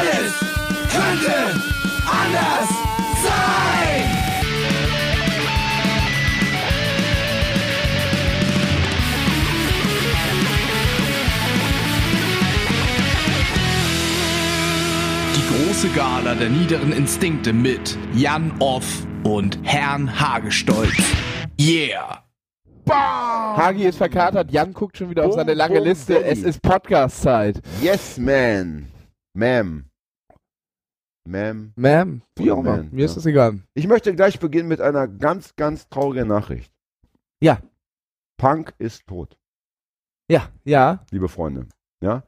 Alles könnte anders sein. Die große Gala der niederen Instinkte mit Jan Off und Herrn Hagestolz. Yeah! Hagi ist verkatert, Jan guckt schon wieder auf seine lange bum, Liste. Es ist Podcast-Zeit. Yes, man. Ma'am. Ma'am. Ma'am, wie auch immer. Mir ist ja. das egal. Ich möchte gleich beginnen mit einer ganz, ganz traurigen Nachricht. Ja. Punk ist tot, Ja, ja. liebe Freunde. Ja.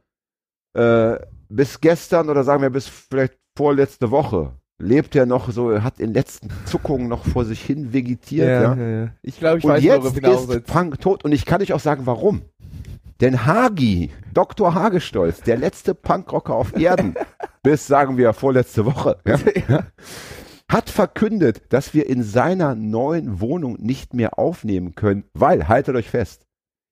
Äh, bis gestern oder sagen wir bis vielleicht vorletzte Woche lebt er noch so, er hat in letzten Zuckungen noch vor sich hin vegetiert. Ja, ja. Ich glaube, ich Und weiß, jetzt ist. Punk tot und ich kann euch auch sagen, warum. Denn Hagi, Dr. Hagestolz, der letzte Punkrocker auf Erden, bis sagen wir vorletzte Woche, ja, hat verkündet, dass wir in seiner neuen Wohnung nicht mehr aufnehmen können, weil, haltet euch fest,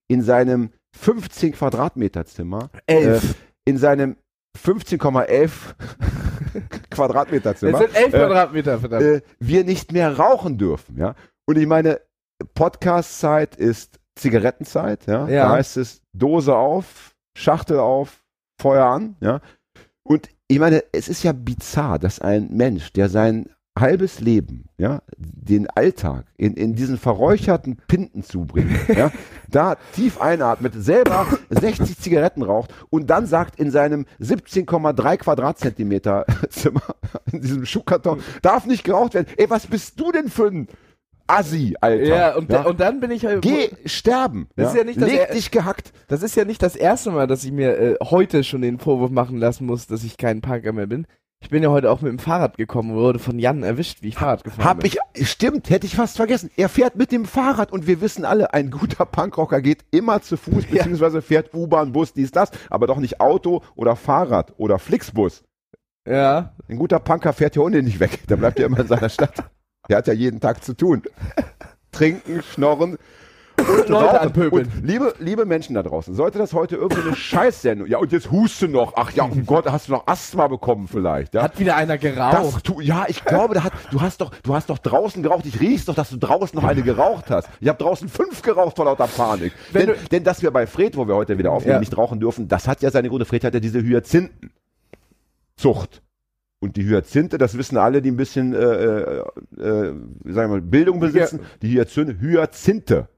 in seinem 15 Quadratmeter Zimmer, Elf. äh, in seinem 15,11 Quadratmeter Zimmer, sind elf äh, Quadratmeter, verdammt. äh, wir nicht mehr rauchen dürfen, ja. Und ich meine, Podcast-Zeit ist Zigarettenzeit, ja. Ja. Da heißt es Dose auf, Schachtel auf, Feuer an, ja. Und ich meine, es ist ja bizarr, dass ein Mensch, der sein halbes Leben, ja, den Alltag in, in diesen verräucherten Pinten zubringt, ja, da tief einatmet, selber 60 Zigaretten raucht und dann sagt in seinem 17,3 Quadratzentimeter Zimmer, in diesem Schuhkarton, darf nicht geraucht werden. Ey, was bist du denn für ein Assi, Alter? ja, und, da- und dann bin ich halt. Geh sterben. Das ist ja nicht das Leg er- dich gehackt. Das ist ja nicht das erste Mal, dass ich mir äh, heute schon den Vorwurf machen lassen muss, dass ich kein Punker mehr bin. Ich bin ja heute auch mit dem Fahrrad gekommen und wurde von Jan erwischt, wie ich Fahrrad gefahren Hab bin. ich, stimmt, hätte ich fast vergessen. Er fährt mit dem Fahrrad und wir wissen alle, ein guter Punkrocker geht immer zu Fuß, Ja. beziehungsweise fährt U-Bahn, Bus, dies, das, aber doch nicht Auto oder Fahrrad oder Flixbus. Ja. Ein guter Punker fährt hier unten nicht weg. Der bleibt ja immer in seiner Stadt. Der hat ja jeden Tag zu tun. Trinken, schnorren und Leute rauchen. anpöbeln. Und liebe, liebe Menschen da draußen, sollte das heute irgendwie eine Scheißsendung, ja und jetzt huste noch, ach ja, oh Gott, hast du noch Asthma bekommen vielleicht, ja? Hat wieder einer geraucht. Das, ja, ich glaube, da hat, du hast doch, du hast doch draußen geraucht. Ich riech's doch, dass du draußen noch eine geraucht hast. Ich habe draußen fünf geraucht vor lauter Panik. Wenn Denn, du- denn dass wir bei Fred, wo wir heute wieder aufnehmen, Ja. nicht rauchen dürfen, das hat ja seine Gründe. Fred hat ja diese Hyazinthenzucht. Und die Hyazinthe, das wissen alle, die ein bisschen, äh, äh, äh, sagen wir mal, Bildung besitzen. Die Hyazinthe, Hyazinthe.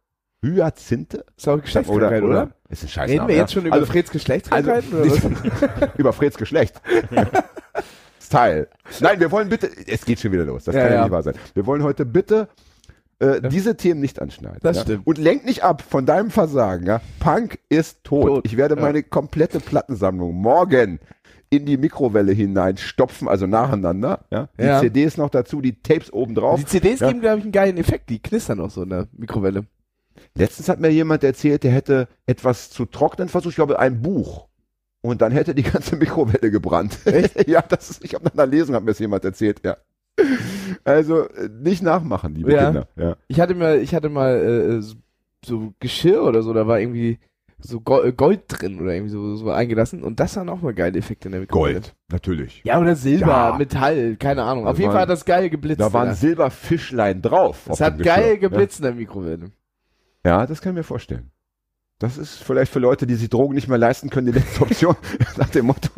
Hyazinthe? ist auch Geschlechtskrankheit, oder? Ist ein Scheiß. Reden wir jetzt schon über Freds Geschlechtskrankheiten? also, oder was? über Freds Geschlecht. Style. Nein, wir wollen bitte, es geht schon wieder los, das Ja, kann ja, ja. nicht wahr sein. Wir wollen heute bitte äh, diese Themen nicht anschneiden. Das ja? stimmt. Und lenk nicht ab von deinem Versagen. Ja? Punk ist tot. Tot, Ich werde ja. meine komplette Plattensammlung morgen in die Mikrowelle hineinstopfen, also nacheinander. Ja? Die Ja. CDs noch dazu, die Tapes oben drauf. Die CDs Ja. geben, glaube ich, einen geilen Effekt. Die knistern auch so in der Mikrowelle. Letztens hat mir jemand erzählt, der hätte etwas zu trocknen versucht, ich glaube ein Buch. Und dann hätte die ganze Mikrowelle gebrannt. ja, das ist, ich habe nach einer Lesung, hat mir das jemand erzählt, ja. Also äh, nicht nachmachen, liebe Ja. Kinder. Ja. Ich hatte mal, ich hatte mal äh, so Geschirr oder so, da war irgendwie so äh, Gold drin oder irgendwie so, so eingelassen und das waren auch mal geile Effekte in der Mikrowelle. Gold, natürlich. Ja, oder Silber, Ja. Metall, keine Ahnung. Das Auf jeden waren- Fall hat das geil geblitzt. Da waren. Silberfischlein drauf. das auf hat geil geblitzt in der Mikrowelle. Ja. ja, das kann ich mir vorstellen. Das ist vielleicht für Leute, die sich Drogen nicht mehr leisten können, die letzte Option. Nach dem Motto,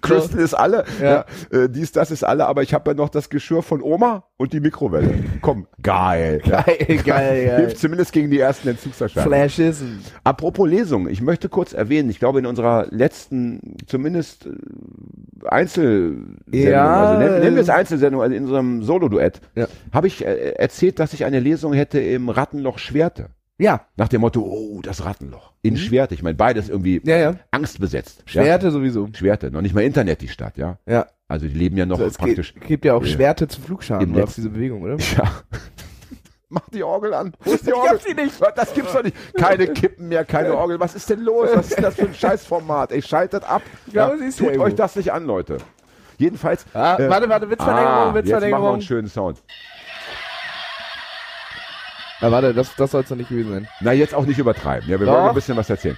Crystal ist alle, ja. Ja. äh, dies, das ist alle, aber ich habe ja noch das Geschirr von Oma und die Mikrowelle. Komm, geil. Ja. Geil, geil, geil. Hilft zumindest gegen die ersten Entzugserscheinungen. Flashes. Apropos Lesung, ich möchte kurz erwähnen, ich glaube in unserer letzten, zumindest äh, Einzelsendung, Ja, also nennen, nennen wir es äh, Einzelsendung, also in unserem Solo-Duett, Ja. habe ich äh, erzählt, dass ich eine Lesung hätte im Rattenloch Schwerte. Ja, Nach dem Motto, oh, das Rattenloch. In Schwerte. Ich meine, beides irgendwie Mhm. ja, ja. angstbesetzt. Schwerte sowieso. Ja? Schwerte. Noch nicht mal Internet, die Stadt, ja. Ja. Also die leben ja noch So, es praktisch. gibt, gibt ja auch Ja. Schwerte zum Flugschaden Im oder diese Bewegung, oder? Ja. Mach die Orgel an. Wo ist die Ich Orgel? hab sie nicht. Das gibt's doch nicht. Keine Kippen mehr, keine Orgel. Was ist denn los? Was ist denn das für ein Scheißformat? Ey, schaltet ab. Ich sie ist Tut euch das nicht an, Leute. Jedenfalls. Ah, äh, warte, warte, Witzverlängerung, ah, jetzt machen wir Witzverlängerung. einen schönen Sound. Ah, warte, das, das soll es doch nicht gewesen sein. Na, jetzt auch nicht übertreiben. Ja, wir Doch. wollen ein bisschen was erzählen.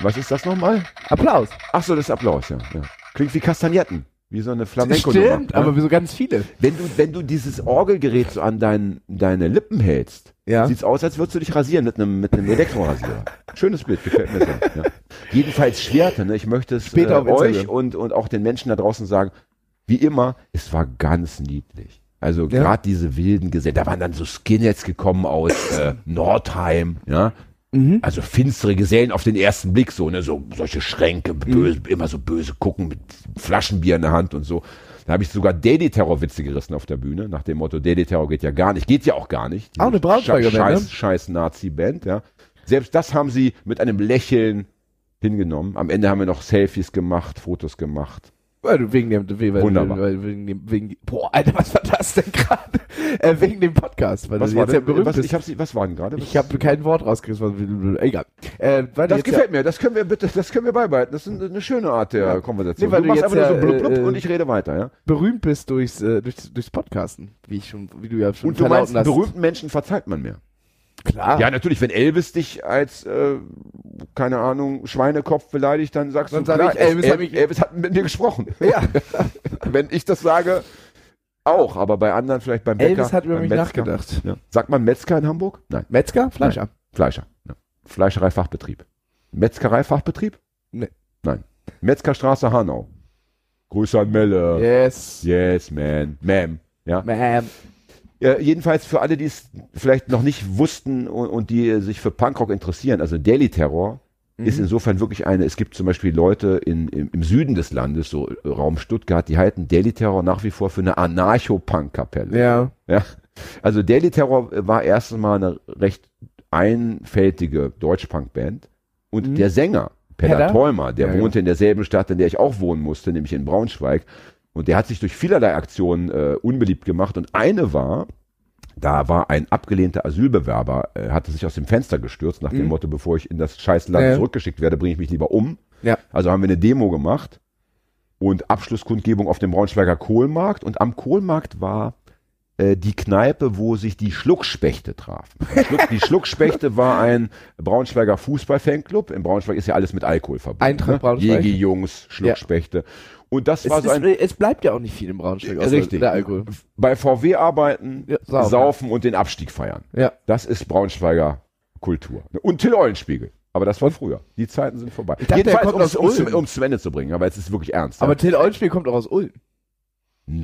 Was ist das nochmal? Applaus. Ach so, das ist Applaus, ja. ja. Klingt wie Kastagnetten. Wie so eine flamenco Stimmt, aber so ganz viele. Wenn du, wenn du dieses Orgelgerät so an dein, deine Lippen hältst, Ja. sieht's aus, als würdest du dich rasieren mit einem, mit einem Elektrorasierer. Schönes Bild, gefällt mir sehr. Ja. Jedenfalls Schwerte, ne? Ich möchte es Später äh, euch und, und auch den Menschen da draußen sagen, wie immer, es war ganz niedlich. Also Ja. gerade diese wilden Gesellen, da waren dann so Skinheads gekommen aus äh, Nordheim, ja. Mhm. Also finstere Gesellen auf den ersten Blick, so, ne, so solche Schränke, böse, immer so böse gucken mit Flaschenbier in der Hand und so. Da habe ich sogar Daily-Terror-Witze gerissen auf der Bühne, nach dem Motto, Daily-Terror geht ja gar nicht, geht ja auch gar nicht. Auch eine Braunschweiger Band, Scheiß, ne? scheiß Nazi-Band, ja. Selbst das haben sie mit einem Lächeln hingenommen. Am Ende haben wir noch Selfies gemacht, Fotos gemacht. Weil wegen dem, wegen, Wunderbar. Wegen dem, wegen, boah, Alter, was war das denn gerade? Äh, wegen dem Podcast, weil Was du war jetzt ja denn, berühmt was, bist. ich hab, sie- was war denn gerade? Ich habe kein Wort rausgerissen, was, egal. Äh, Das gefällt mir, das können wir bitte, das können wir beibehalten. Das ist eine, schöne Art der Konversation. Nee, weil du du machst einfach nur so ja, blub, blub äh, und ich rede weiter, ja. berühmt bist durchs, äh, durchs, durchs Podcasten, wie ich schon, wie du ja schon Und du meinst, hast. berühmten Menschen verzeiht man mehr. Klar. Ja, natürlich, wenn Elvis dich als, äh, keine Ahnung, Schweinekopf beleidigt, dann sagst Dann du, sag klar, ich, Elvis El- hab ich- Elvis hat mit mir gesprochen. Ja. wenn ich das sage, auch, aber bei anderen vielleicht beim Bäcker. Elvis hat über mich Metzger. nachgedacht. Ja. Sagt man Metzger in Hamburg? Nein. Metzger, Fleischer. Fleischer. Ja. Fleischereifachbetrieb. Metzgereifachbetrieb? Nee. Nein. Metzgerstraße Hanau. Grüße an Melle. Yes. Yes, man. Ma'am. Ja. Man. Ja, jedenfalls für alle, die es vielleicht noch nicht wussten und, und die sich für Punkrock interessieren, also Daily Terror Mhm. ist insofern wirklich eine, es gibt zum Beispiel Leute in, im, im Süden des Landes, so äh, Raum Stuttgart, die halten Daily Terror nach wie vor für eine Anarcho-Punk-Kapelle. Ja. Ja. Also Daily Terror war erstens mal eine recht einfältige Deutsch-Punk-Band und Mhm. der Sänger, Peter Pedder? Teumer, der Ja, ja. wohnte in derselben Stadt, in der ich auch wohnen musste, nämlich in Braunschweig. Und der hat sich durch vielerlei Aktionen äh, unbeliebt gemacht. Und eine war, da war ein abgelehnter Asylbewerber, äh, hatte sich aus dem Fenster gestürzt, nach dem Mhm. Motto, bevor ich in das scheiß Land Ja, ja. zurückgeschickt werde, bringe ich mich lieber um. Ja. Also haben wir eine Demo gemacht und Abschlusskundgebung auf dem Braunschweiger Kohlmarkt. Und am Kohlmarkt war äh, die Kneipe, wo sich die Schluckspechte trafen. Die, Schluck, die Schluckspechte war ein Braunschweiger Fußball-Fanclub. In Braunschweig ist ja alles mit Alkohol verbunden. Eintracht ne? Braunschweig. Jägi-Jungs, Schluckspechte. Und das Es, war so ist, ein... es bleibt ja auch nicht viel im Braunschweig, außer Richtig. der Alkohol. Bei VW arbeiten, Ja, saufen. saufen. und den Abstieg feiern. Ja. Das ist Braunschweiger Kultur. Und Till Eulenspiegel. Aber das war früher. Die Zeiten sind vorbei. Ich dachte, aus um es Ulm. um, zu Ende zu bringen, aber jetzt ist es wirklich ernst. Aber ja. Till Eulenspiel kommt auch aus Ulm.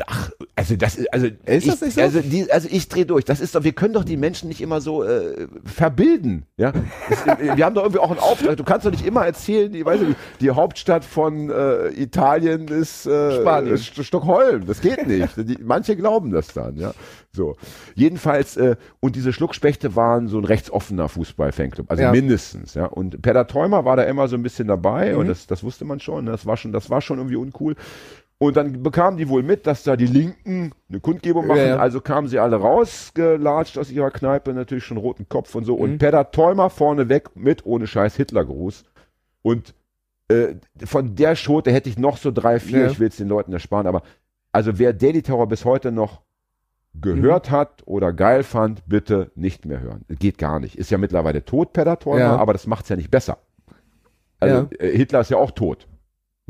Ach, also das ist, also Ist ich, das nicht so? Also, die, also ich drehe durch. Das ist doch, wir können doch die Menschen nicht immer so äh, verbilden. Ja, das, äh, wir haben doch irgendwie auch einen Auftrag. Du kannst doch nicht immer erzählen, die, weißt du, die Hauptstadt von äh, Italien ist äh, Spanien. St Stockholm. Das geht nicht. Die, manche glauben das dann. Ja, so. Jedenfalls äh, und diese Schluckspechte waren so ein rechtsoffener Fußball-Fanclub, also Ja. mindestens. Ja, und Peter Teumer war da immer so ein bisschen dabei Mhm. und das, das wusste man schon. ne? Das war schon, das war schon irgendwie uncool. Und dann bekamen die wohl mit, dass da die Linken eine Kundgebung machen. Ja. Also kamen sie alle rausgelatscht aus ihrer Kneipe, natürlich schon roten Kopf und so. Mhm. Und Peter Teumer vorne weg mit ohne Scheiß Hitlergruß. Und äh, von der Schote hätte ich noch so drei, vier, Ja. ich will es den Leuten ersparen, aber also wer Daily Terror bis heute noch gehört Mhm. hat oder geil fand, bitte nicht mehr hören. Geht gar nicht. Ist ja mittlerweile tot, Peter Teumer, Ja. aber das macht's ja nicht besser. Also äh, Hitler ist ja auch tot.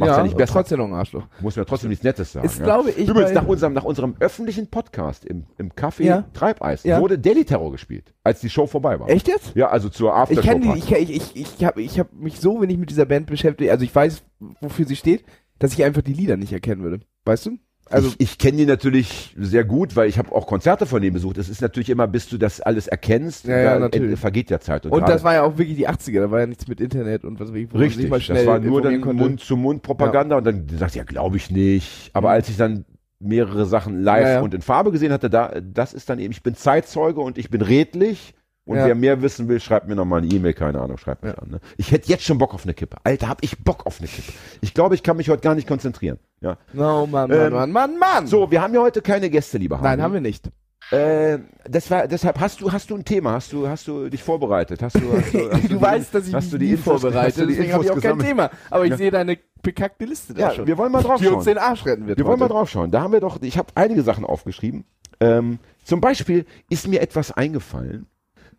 Macht's ja, nicht besser. trotzdem noch ein Arschloch. Muss mir trotzdem nichts Nettes sagen. Ist, ja. glaube ich, Übrigens, nach unserem, nach unserem öffentlichen Podcast im, im Café Ja. Treibeis Ja. wurde Daily Terror gespielt, als die Show vorbei war. Echt jetzt? Ja, also zur Ich Aftershow. kenne die, ich, ich, ich, ich habe ich hab mich so wenig mit dieser Band beschäftigt, also ich weiß, wofür sie steht, dass ich einfach die Lieder nicht erkennen würde. Weißt du? Also, ich ich kenne die natürlich sehr gut, weil ich habe auch Konzerte von denen besucht. Es ist natürlich immer, bis du das alles erkennst, Ja, ja, natürlich. vergeht ja Zeit. und gerade- das war ja auch wirklich die 80er, da war ja nichts mit Internet und was weiß ich, Richtig, mal schnell das war nur dann. Mund-zu-Mund-Propaganda und dann sagt ja, glaube ich nicht. Aber als ich dann mehrere Sachen live Ja, ja. und in Farbe gesehen hatte, da, das ist dann eben, ich bin Zeitzeuge und ich bin redlich. Und Ja. wer mehr wissen will, schreibt mir nochmal eine E-Mail, keine Ahnung, schreibt mich Ja. an. Ne? Ich hätte jetzt schon Bock auf eine Kippe. Alter, hab ich Bock auf eine Kippe. Ich glaube, ich kann mich heute gar nicht konzentrieren. Ja. No, Mann, Mann, Ähm, Mann, Mann, Mann! So, wir haben ja heute keine Gäste, lieber Nein, haben wir nicht. Äh, das war, deshalb hast du, hast du ein Thema, hast du, hast du dich vorbereitet, hast du, hast du, hast Du, die- weißt, dass ich hast mich du die Infos, vorbereite, hast du die deswegen habe ich auch Infos kein gesammelt? Thema. Aber ich Ja. sehe deine bekackte Liste da Ja, schon. wir wollen mal drauf die uns schauen. den Arsch retten wird Wir wollen mal heute. drauf schauen. Da haben wir doch, ich habe einige Sachen aufgeschrieben. Ähm, zum Beispiel ist mir etwas eingefallen,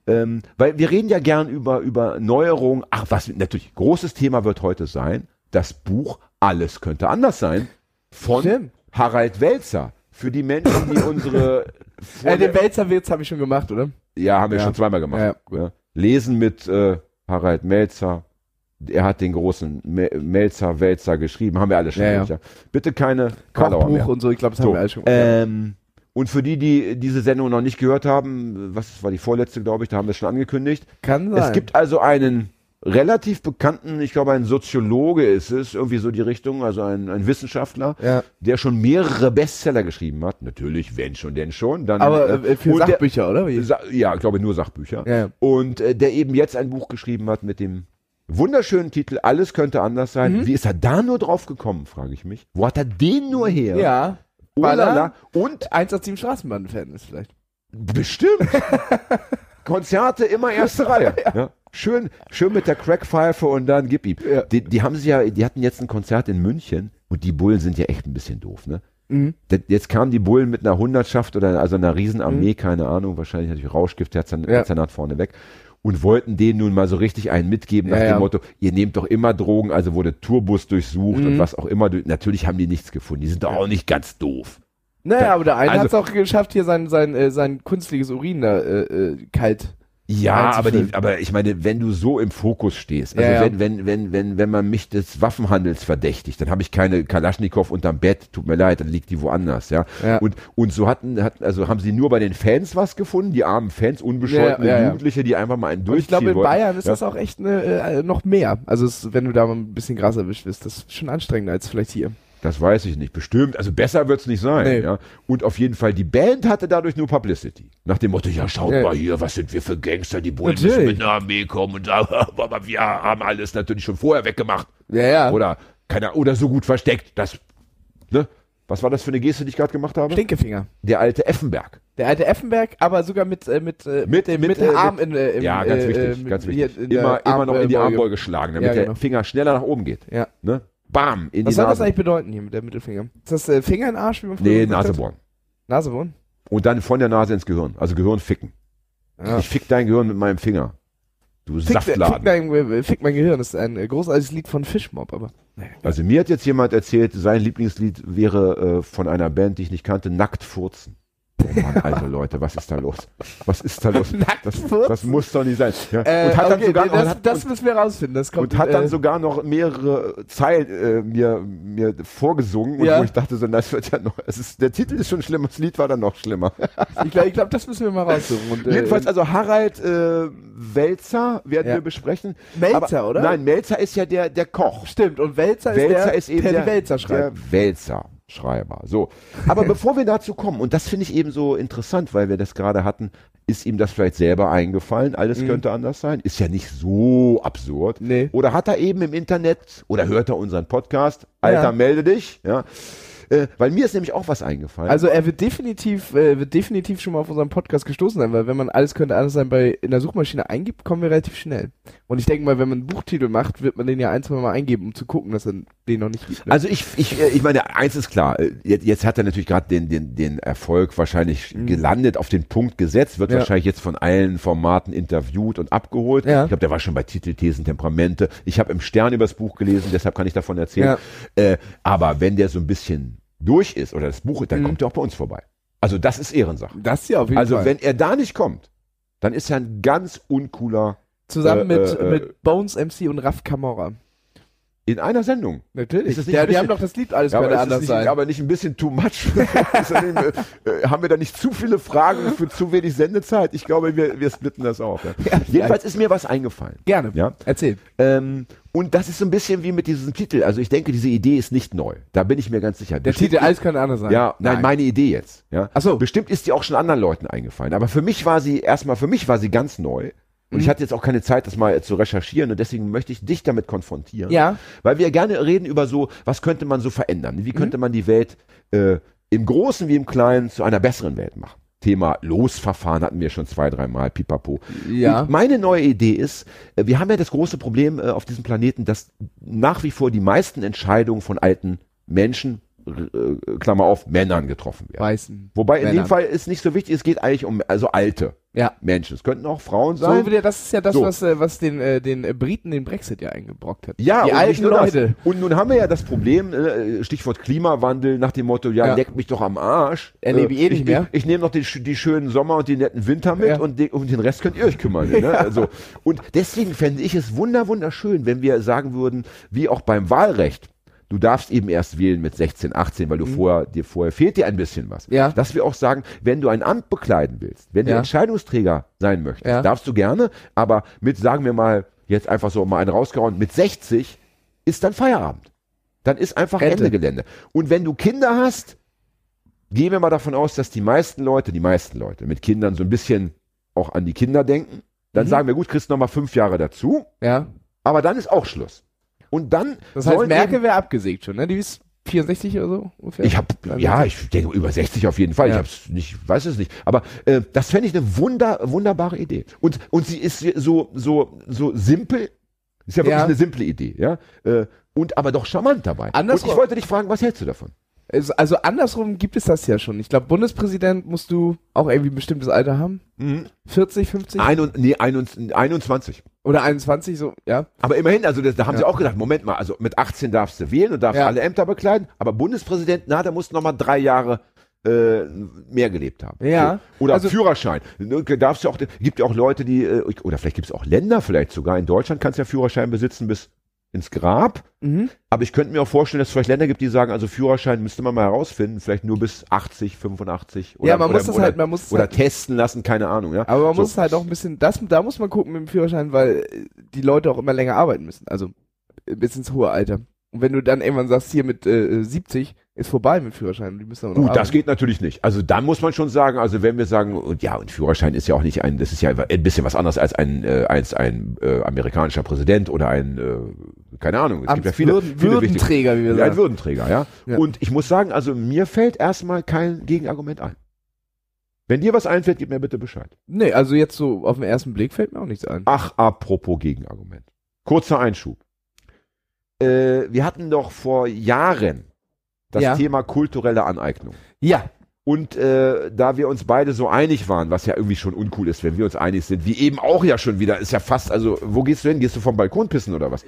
Ähm, weil wir reden ja gern über, über Neuerungen. Ach, was natürlich großes Thema wird heute sein, das Buch Alles könnte anders sein von Stimmt. Harald Welzer. Für die Menschen, die unsere Äh, den Wälzerwitz habe ich schon gemacht, oder? Ja, haben wir Ja. schon zweimal gemacht. Ja, Ja. Lesen mit äh, Harald Melzer. Er hat den großen Me Melzer, Welzer geschrieben. Haben wir alle schon. Ja. Bitte keine Kochbuch und so, ich glaube, das haben So, wir alle schon gemacht. ähm, und für die, die diese Sendung noch nicht gehört haben, was war die vorletzte, glaube ich, da haben wir es schon angekündigt. Kann sein. Es gibt also einen relativ bekannten, ich glaube, ein Soziologe ist es, irgendwie so die Richtung, also ein, ein Wissenschaftler, Ja. der schon mehrere Bestseller geschrieben hat. Natürlich, wenn schon, denn schon. Dann, Aber äh, äh, für und der- Sachbücher, oder? Wie? Sa ja, ich glaube nur Sachbücher. Ja, ja. Und äh, der eben jetzt ein Buch geschrieben hat mit dem wunderschönen Titel Alles könnte anders sein. Mhm. Wie ist er da nur drauf gekommen, frage ich mich. Wo hat er den nur her? Ja. Oh weil er-. Und 187 Straßenbahn-Fan ist vielleicht. bestimmt. Konzerte immer erste Reihe. Ja. Schön, schön mit der Crackpfeife und dann gib ihm. Ja. Die, die haben sich ja, die hatten jetzt ein Konzert in München und die Bullen sind ja echt ein bisschen doof, ne? Mhm. Das- Jetzt kamen die Bullen mit einer Hundertschaft oder also einer Riesenarmee, keine Ahnung, wahrscheinlich natürlich Rauschgift, Herzan Ja. Herzanat vorne weg und wollten denen nun mal so richtig einen mitgeben nach Ja, dem ja. Motto, ihr nehmt doch immer Drogen, also wurde Tourbus durchsucht Mhm. und was auch immer. Natürlich haben die nichts gefunden, die sind doch auch nicht ganz doof. Naja, aber der eine Also- hat es auch geschafft, hier sein, sein, äh, sein künstliches Urin da äh, äh, kalt. Ja, aber, die, aber ich meine, wenn du so im Fokus stehst, also Ja. Wenn, wenn, wenn, wenn, wenn man mich des Waffenhandels verdächtigt, dann habe ich keine Kalaschnikow unterm Bett, tut mir leid, dann liegt die woanders, ja. Ja. Und, und so hatten, hatten, also haben sie nur bei den Fans was gefunden, die armen Fans, unbescholtene Ja. Jugendliche, die einfach mal einen Und durchziehen ich glaube, in wollten. Bayern ist das auch echt ne, äh, noch mehr. Also es, wenn du da mal ein bisschen Gras erwischt wirst, das ist schon anstrengender als vielleicht hier. Das weiß ich nicht. Bestimmt. Also besser wird's nicht sein. Nee. Ja. Und auf jeden Fall, die Band hatte dadurch nur Publicity. Nach dem Motto, ja, schaut Ja. mal hier, was sind wir für Gangster, die Bullen Natürlich. müssen mit einer Armee kommen und sagen, aber wir haben alles natürlich schon vorher weggemacht. Ja, ja. Oder, keine, oder so gut versteckt. Das, ne? Was war das für eine Geste, die ich gerade gemacht habe? Stinkefinger. Der alte Effenberg. Der alte Effenberg, aber sogar mit, äh, mit, äh, mit, dem, mit, äh, dem Arm in, äh, im, Ja, ganz äh, wichtig, äh, mit- ganz wichtig. immer, immer noch in die Armbeuge. Armbeuge schlagen, damit Ja, genau. der Finger schneller nach oben geht. Ja. Ne? Bam, in Was die soll das Nase. eigentlich bedeuten hier mit der Mittelfinger? Ist das äh, Finger in den Arsch, wie man Nee, gesagt hat? Nasebohren. Nasebohren? Und dann von der Nase ins Gehirn. Also Gehirn ficken. Ja. Ich fick dein Gehirn mit meinem Finger. Du Fick, fick, Saftladen. mein, äh, fick mein Gehirn, das ist ein äh, großartiges Lied von Fishmob, aber. Naja. Also mir hat jetzt jemand erzählt, sein Lieblingslied wäre äh, von einer Band, die ich nicht kannte, Nackt furzen. Oh Mann, also Leute, was ist da los? Was ist da los? Das, das muss doch nicht sein. Ja. Äh, und hat dann okay, sogar noch, das, hat, das müssen wir rausfinden. Das kommt, und hat dann äh, sogar noch mehrere Zeilen äh, mir, mir vorgesungen, Ja. wo ich dachte, so, das wird ja noch, es ist, der Titel ist schon schlimmer, das Lied war dann noch schlimmer. Ich glaube, glaub, das müssen wir mal raussuchen. Und, äh, Jedenfalls, also Harald äh, Welzer werden Ja. wir besprechen. Melzer, Aber, oder? Nein, Melzer ist ja der, der Koch. Stimmt, und Wälzer, Wälzer ist der, ist eben der, der, die Wälzer schreibt. der Wälzer-Schreiber. So. Aber bevor wir dazu kommen, und das finde ich eben so interessant, weil wir das gerade hatten, ist ihm das vielleicht selber eingefallen, alles Mhm. könnte anders sein, ist ja nicht so absurd. Nee. Oder hat er eben im Internet oder hört er unseren Podcast, Alter, Ja. melde dich, ja. Äh, weil mir ist nämlich auch was eingefallen. Also er wird definitiv, äh, wird definitiv schon mal auf unseren Podcast gestoßen sein, weil wenn man alles könnte anders sein bei in der Suchmaschine eingibt, kommen wir relativ schnell. Und ich denke mal, wenn man einen Buchtitel macht, wird man den ja ein, zwei Mal eingeben, um zu gucken, dass er den noch nicht gibt. Ne? Also ich, ich, äh, ich meine, eins ist klar, äh, jetzt, jetzt hat er natürlich gerade den, den, den Erfolg wahrscheinlich gelandet, auf den Punkt gesetzt, wird Mhm. Ja. wahrscheinlich jetzt von allen Formaten interviewt und abgeholt. Ja. Ich glaube, der war schon bei Titel, Thesen, Temperamente. Ich habe im Stern über das Buch gelesen, deshalb kann ich davon erzählen. Äh, aber wenn der so ein bisschen durch ist oder das Buch, dann Mhm. kommt er auch bei uns vorbei. Also das ist Ehrensache. das ja auf jeden Also Fall. wenn er da nicht kommt, dann ist er ein ganz uncooler Zusammen äh, mit, äh, mit Bones MC und Raf Kamora. In einer Sendung. Natürlich. Ist ja, die haben doch das Lied alles Ja, anders es nicht, sein. aber nicht ein bisschen too much? Äh, haben wir da nicht zu viele Fragen für zu wenig Sendezeit? Ich glaube, wir, wir splitten das auf. Ja. Ja, Jedenfalls ist mir was eingefallen. Gerne. Ja. Erzähl. Ähm, und das ist so ein bisschen wie mit diesem Titel. Also ich denke, diese Idee ist nicht neu. Da bin ich mir ganz sicher. Der Bestimmt Titel, alles könnte anders sein. ja, nein, meine Idee jetzt. Ja. Ach so. Bestimmt ist die auch schon anderen Leuten eingefallen. Aber für mich war sie, erstmal für mich war sie ganz neu. Und Mhm. ich hatte jetzt auch keine Zeit, das mal zu recherchieren. Und deswegen möchte ich dich damit konfrontieren. Ja. Weil wir gerne reden über so, was könnte man so verändern? Mhm. Wie könnte man die Welt äh, im Großen wie im Kleinen zu einer besseren Welt machen? Thema Losverfahren hatten wir schon zwei, dreimal, pipapo. Ja. Und meine neue Idee ist, äh, wir haben ja das große Problem äh, auf diesem Planeten, dass nach wie vor die meisten Entscheidungen von alten Menschen, Klammer auf, Männern getroffen werden. Weißen. Wobei in dem. Fall ist nicht so wichtig, es geht eigentlich um also Alte. Ja. Menschen. Es könnten auch Frauen So sein. wieder, das ist ja das, So. was, äh, was den, äh, den äh, Briten den Brexit ja eingebrockt hat. Ja, die alten nur das. Leute. Und nun haben wir ja das Problem, äh, Stichwort Klimawandel, nach dem Motto, ja, Ja. leck mich doch am Arsch. Erlebe ich eh nicht ich, mehr. Ich, ich nehme noch die, sch- die schönen Sommer und die netten Winter mit Ja. und, den, und den Rest könnt ihr euch kümmern. Ne? Also, und deswegen fände ich es wunder, wunderschön, wenn wir sagen würden, wie auch beim Wahlrecht, du darfst eben erst wählen mit 16, 18, weil du vorher, dir vorher fehlt dir ein bisschen was. Mhm. Ja. Dass wir auch sagen, wenn du ein Amt bekleiden willst, wenn du Ja. Entscheidungsträger sein möchtest, Ja. darfst du gerne, aber mit, sagen wir mal, jetzt einfach so mal einen rausgehauen, mit 60 ist dann Feierabend. Dann ist einfach Rente. Ende Gelände. Und wenn du Kinder hast, gehen wir mal davon aus, dass die meisten Leute, die meisten Leute mit Kindern so ein bisschen auch an die Kinder denken. Dann Mhm. sagen wir, gut, kriegst noch mal fünf Jahre dazu, Ja. aber dann ist auch Schluss. Und dann Das heißt, Merkel wäre abgesägt schon, ne? Die ist 64 oder so ungefähr. ich habe ja, ich denke über 60 auf jeden Fall. Ich Ja. hab's nicht, weiß es nicht. Aber äh, das fände ich eine wunder, wunderbare Idee. Und und sie ist so so so simpel. Ist ja wirklich Ja. eine simple Idee, ja. Äh, und aber doch charmant dabei. Andersrum- Und ich wollte dich fragen, was hältst du davon? Also, also andersrum gibt es das ja schon. Ich glaube, Bundespräsident musst du auch irgendwie ein bestimmtes Alter haben. 40, 50 Ein und, nee, 21, 21. oder 21, so, ja. Aber immerhin, also das, da haben Ja. sie auch gedacht, Moment mal, also mit 18 darfst du wählen und darfst Ja. alle Ämter bekleiden, aber Bundespräsident, na, da musst du noch mal drei Jahre äh, mehr gelebt haben. Ja. So. Oder Also- Führerschein. Ne, Darfst du auch, gibt ja auch Leute, die, äh, oder vielleicht gibt es auch Länder, vielleicht sogar in Deutschland kannst du ja Führerschein besitzen bis ins Grab. Mhm. Aber ich könnte mir auch vorstellen, dass es vielleicht Länder gibt, die sagen, also Führerschein müsste man mal herausfinden, vielleicht nur bis 80, 85 oder, Ja, man oder, muss das oder, halt- man muss oder halt- testen lassen, keine Ahnung. Ja? Aber man So. muss halt auch ein bisschen, das, da muss man gucken mit dem Führerschein, weil äh, die Leute auch immer länger arbeiten müssen. Also äh, bis ins hohe Alter. Und wenn du dann irgendwann sagst, hier mit äh, 70 ist vorbei mit Führerschein, die müssen aber noch Gut, das geht natürlich nicht. Also dann muss man schon sagen, also wenn wir sagen, und ja, und Führerschein ist ja auch nicht ein, das ist ja ein bisschen was anderes als ein, äh, als ein äh, amerikanischer Präsident oder ein, äh, keine Ahnung, es gibt ja viele, Würden, viele wichtige, Würdenträger, wie wir ja, ein sagen. Würdenträger, ja? Ja. Und ich muss sagen, also mir fällt erstmal kein Gegenargument ein. Wenn dir was einfällt, gib mir bitte Bescheid. Nee, also jetzt so auf den ersten Blick fällt mir auch nichts ein. Ach, apropos Gegenargument. Kurzer Einschub. Äh, wir hatten doch vor Jahren das Ja. Thema kulturelle Aneignung. Ja, Und äh, da wir uns beide so einig waren, was ja irgendwie schon uncool ist, wenn wir uns einig sind, wie eben auch ja schon wieder, ist ja fast, also wo gehst du hin? Gehst du vom Balkon pissen oder was?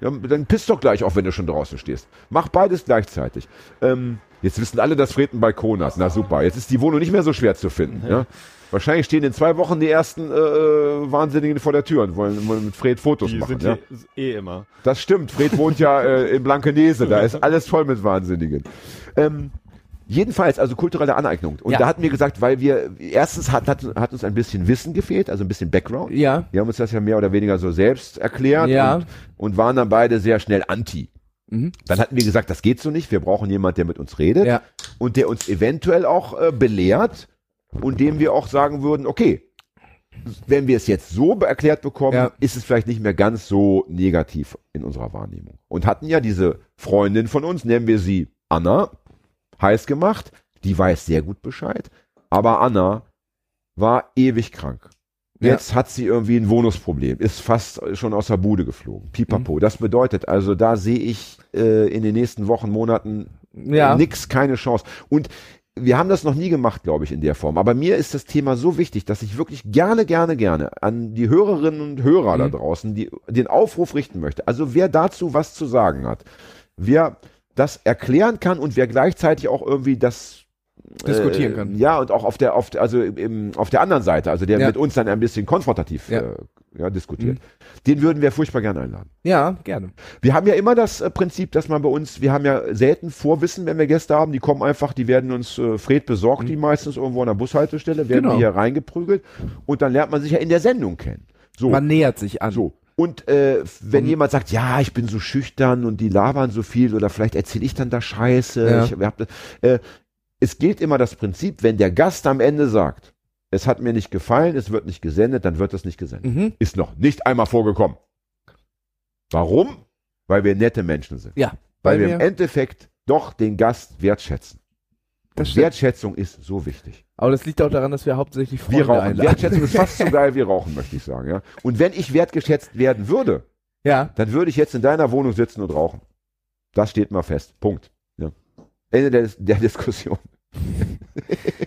Ja, dann piss doch gleich auch, wenn du schon draußen stehst. Mach beides gleichzeitig. Ähm, jetzt wissen alle, dass Fred einen Balkon hat. Na super, jetzt ist die Wohnung nicht mehr so schwer zu finden. Ja? Wahrscheinlich stehen in zwei Wochen die ersten äh, Wahnsinnigen vor der Tür und wollen, wollen mit Fred Fotos Die machen. sind Ja? eh, eh immer. Das stimmt. Fred wohnt ja äh, in Blankenese. Da ist alles voll mit Wahnsinnigen. Ähm, jedenfalls, also kulturelle Aneignung. Und Ja. da hatten wir gesagt, weil wir, erstens hat, hat, hat uns ein bisschen Wissen gefehlt, also ein bisschen Background. ja, Wir haben uns das ja mehr oder weniger so selbst erklärt Ja. und, und waren dann beide sehr schnell anti. Mhm. Dann hatten wir gesagt, das geht so nicht. Wir brauchen jemanden, der mit uns redet ja. und der uns eventuell auch äh, belehrt und dem wir auch sagen würden, okay, wenn wir es jetzt so erklärt bekommen, Ja. ist es vielleicht nicht mehr ganz so negativ in unserer Wahrnehmung. Und hatten ja diese Freundin von uns, nennen wir sie Anna, heiß gemacht, die weiß sehr gut Bescheid, aber Anna war ewig krank. Ja. Jetzt hat sie irgendwie ein Wohnungsproblem, ist fast schon aus der Bude geflogen. Pipapo. Das bedeutet also, da sehe ich äh, in den nächsten Wochen, Monaten Ja. nix, keine Chance. Und wir haben das noch nie gemacht, glaube ich, in der Form. Aber mir ist das Thema so wichtig, dass ich wirklich gerne, gerne, gerne an die Hörerinnen und Hörer da Mhm. draußen die, den Aufruf richten möchte. Also wer dazu was zu sagen hat, wer das erklären kann und wer gleichzeitig auch irgendwie das Diskutieren äh, kann. Ja, und auch auf der, auf der, also im, auf der anderen Seite, also der Ja. mit uns dann ein bisschen konfrontativ Ja. Äh, ja, diskutiert. Mhm. Den würden wir furchtbar gerne einladen. Ja, gerne. Wir haben ja immer das äh, Prinzip, dass man bei uns, wir haben ja selten Vorwissen, wenn wir Gäste haben, die kommen einfach, die werden uns, äh, Fred besorgt die meistens irgendwo an der Bushaltestelle, werden Mhm. Genau. die hier reingeprügelt und dann lernt man sich ja in der Sendung kennen. So, Man nähert sich an. so. Und äh, wenn Und- jemand sagt, ja, ich bin so schüchtern und die labern so viel oder vielleicht erzähle ich dann da Scheiße, Ja. ich, hab, äh, es gilt immer das Prinzip, wenn der Gast am Ende sagt, es hat mir nicht gefallen, es wird nicht gesendet, dann wird es nicht gesendet. Mhm. Ist noch nicht einmal vorgekommen. Warum? Weil wir nette Menschen sind. Ja. Weil Weil wir im Endeffekt doch den Gast wertschätzen. Wertschätzung ist so wichtig. Aber das liegt auch daran, dass wir hauptsächlich Freunde Wir rauchen. einladen. Wertschätzung ist fast so geil wie Rauchen, möchte ich sagen. Ja? Und wenn ich wertgeschätzt werden würde, Ja. dann würde ich jetzt in deiner Wohnung sitzen und rauchen. Das steht mal fest. Punkt. Ja. Ende der, der Diskussion.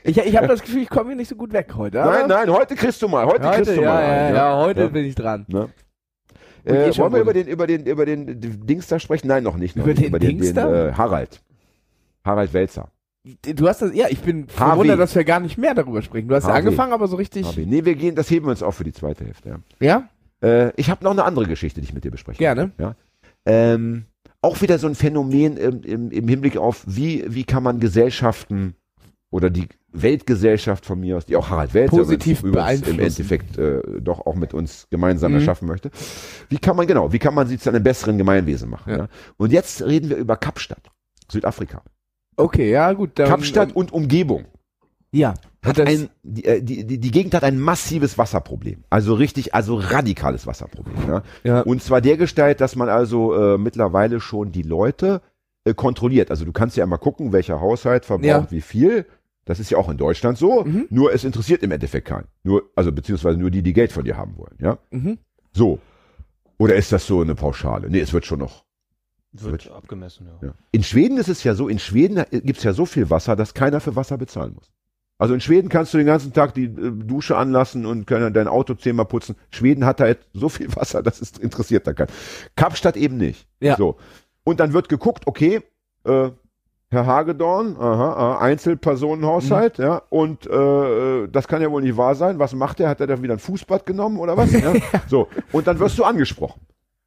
Ich, ich habe das Gefühl, ich komme hier nicht so gut weg heute. Nein, nein, heute kriegst du mal. Heute, kriegst Heute, du ja, mal. ja, ja, heute Ja. bin ich dran. Ne? Äh, wollen wir über den, über den, über den Dings da sprechen? Nein, noch nicht. Noch Über nicht. den über den, den äh, Harald. Harald Welzer. Du hast das, ja, ich bin HW. verwundert, dass wir gar nicht mehr darüber sprechen. Du hast ja HW. angefangen, aber so richtig. HB. Nee, wir gehen, das heben wir uns auf für die zweite Hälfte. Ja. Ja, Äh, ich habe noch eine andere Geschichte, die ich mit dir bespreche. gerne. Ähm, auch wieder so ein Phänomen im, im, im Hinblick auf, wie, wie kann man Gesellschaften oder die Weltgesellschaft von mir aus, die auch Harald Welzer Positiv übrigens im. Endeffekt äh, doch auch mit uns gemeinsam Mhm. erschaffen möchte. Wie kann man, genau, wie kann man sie zu einem besseren Gemeinwesen machen? Ja. Ja. Und jetzt reden wir über Kapstadt, Südafrika. Okay, ja, gut. Dann, Kapstadt und Umgebung. ja. Hat das, ein, die, äh, die, die, die Gegend hat ein massives Wasserproblem. Also richtig, also radikales Wasserproblem. Ja? ja. Und zwar der Gestalt, dass man also äh, mittlerweile schon die Leute äh, kontrolliert. Also du kannst ja mal gucken, welcher Haushalt verbraucht Ja. wie viel. Das ist ja auch in Deutschland so. Mhm. Nur es interessiert im Endeffekt keinen. Nur, also beziehungsweise nur die, die Geld von dir haben wollen. Ja. Mhm. So. Oder ist das so eine Pauschale? Nee, es wird schon noch. Wird abgemessen, ja. Ja. In Schweden ist es ja so, in Schweden gibt es ja so viel Wasser, dass keiner für Wasser bezahlen muss. Also in Schweden kannst du den ganzen Tag die äh, Dusche anlassen und können dein Auto zehnmal putzen. Schweden hat halt so viel Wasser, das ist, interessiert da keinen. Kapstadt eben nicht. Ja. So. Und dann wird geguckt, okay, äh, Herr Hagedorn, aha, Einzelpersonenhaushalt, ja, und äh, äh, das kann ja wohl nicht wahr sein. Was macht er? Hat er da wieder ein Fußbad genommen oder was? Ja? So. Und dann wirst du angesprochen.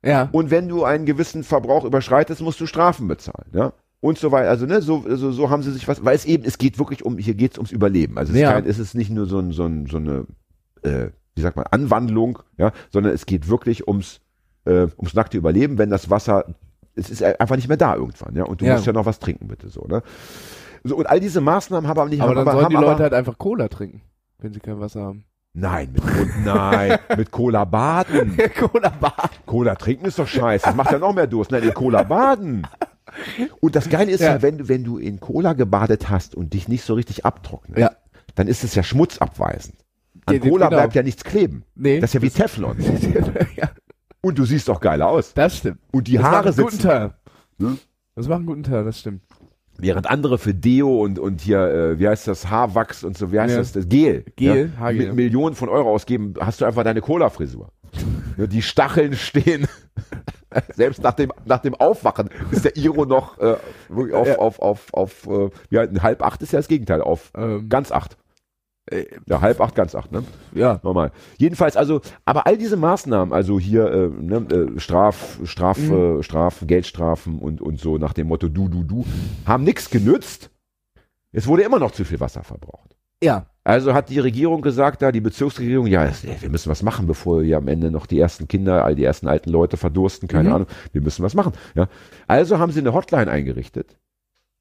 Ja. Und wenn du einen gewissen Verbrauch überschreitest, musst du Strafen bezahlen, ja. Und so weiter. Also, ne, so, so, so haben sie sich was, weil es eben, es geht wirklich um, hier geht es ums Überleben. Also es, Ja. ist, kein, es ist nicht nur so, ein, so, ein, so eine, äh, wie sagt man, Anwandlung, ja, sondern es geht wirklich ums, äh, ums nackte Überleben, wenn das Wasser, es ist einfach nicht mehr da irgendwann, ja. Und du Ja. musst ja noch was trinken, bitte, so, ne. So, und all diese Maßnahmen haben aber nicht, Aber haben, dann sollen haben die aber, Leute halt einfach Cola trinken, wenn sie kein Wasser haben. Nein, mit, nein, mit Cola baden. Cola Bar. Cola trinken ist doch scheiße. Das macht ja noch mehr Durst. Nein, in Cola baden. Und das Geile ist ja, Ja. wenn, du, wenn du in Cola gebadet hast und dich nicht so richtig abtrocknest, Ja. dann ist es ja schmutzabweisend. An Ja, Cola genau. bleibt ja nichts kleben. Nee. Das ist ja wie Teflon. ja, Und du siehst auch geil aus. das stimmt. Und die das Haare einen guten sitzen. Teil. Hm? Das macht einen guten Teil, das stimmt. Während andere für Deo und, und hier, äh, wie heißt das, Haarwachs und so, wie heißt Ja. das, das Gel. Gel, ja, Haargel. mit Millionen von Euro ausgeben, hast du einfach deine Cola-Frisur. Die Stacheln stehen. Selbst nach dem, nach dem Aufwachen ist der Iro noch äh, wirklich auf, Ja. auf, auf, auf, äh, ja, ein halb acht ist ja das Gegenteil, auf Ähm, ganz acht. äh, Ja, halb acht, ganz acht, ne? ja. Normal. Jedenfalls, also, aber all diese Maßnahmen, also hier äh, ne, äh, Straf, Straf, Mhm. äh, Strafen, Geldstrafen und, und so nach dem Motto du, du, du, haben nichts genützt. Es wurde immer noch zu viel Wasser verbraucht. Ja. Also hat die Regierung gesagt, da die Bezirksregierung, ja, wir müssen was machen, bevor hier am Ende noch die ersten Kinder, all die ersten alten Leute verdursten, keine Mhm. Ahnung. Wir müssen was machen. Ja. Also haben sie eine Hotline eingerichtet,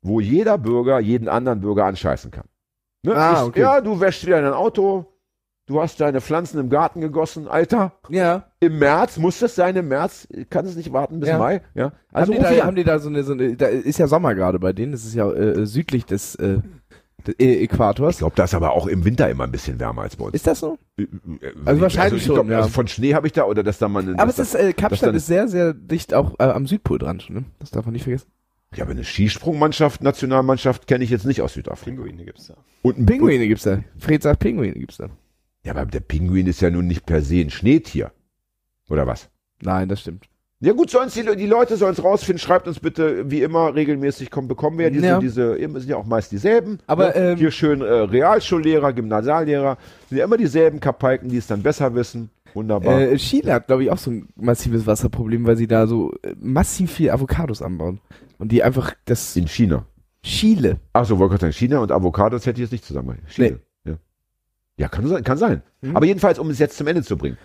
wo jeder Bürger jeden anderen Bürger anscheißen kann. Ne? Ah, Ich- okay. Ja, du wäschst wieder dein Auto, du hast deine Pflanzen im Garten gegossen, Alter. Ja. Im März, muss das sein im März? Kann es nicht warten bis Ja. Mai? Ja. Also haben, die da, haben die da so eine, so eine, da ist ja Sommer gerade bei denen, das ist ja äh, südlich des, des äh, Äquators. ich glaube, das ist aber auch im Winter immer ein bisschen wärmer als bei uns. Ist das so? Äh, Also wahrscheinlich ich schon, glaub, ja. Also von Schnee habe ich da oder dass da man Aber dass es ist, da, äh, Kapstadt ist sehr, sehr dicht auch äh, am Südpol dran schon, ne? Das darf man nicht vergessen. ja, aber eine Skisprungmannschaft, Nationalmannschaft kenne ich jetzt nicht aus Südafrika. Pinguine gibt's da. Und ein Pinguine gibt's da. Fred sagt Pinguine gibt's da. Ja, aber der Pinguin ist ja nun nicht per se ein Schneetier. Oder was? Nein, das stimmt. Ja gut, sollen's die, die Leute sollen es rausfinden. Schreibt uns bitte wie immer regelmäßig, kommen, bekommen wir ja diese, Ja. diese, sind ja auch meist dieselben. Aber, ne? ähm, Hier schön äh, Realschullehrer, Gymnasiallehrer, sind ja immer dieselben Kapaiken, die es dann besser wissen. Wunderbar. Äh, Chile hat, glaube ich, auch so ein massives Wasserproblem, weil sie da so äh, massiv viel Avocados anbauen. Und die einfach das In China. Chile. Achso, wollte gerade sagen, China und Avocados hätte ich jetzt nicht zusammen. Chile. Ja. ja, kann sein. Kann sein. Mhm. Aber jedenfalls, um es jetzt zum Ende zu bringen.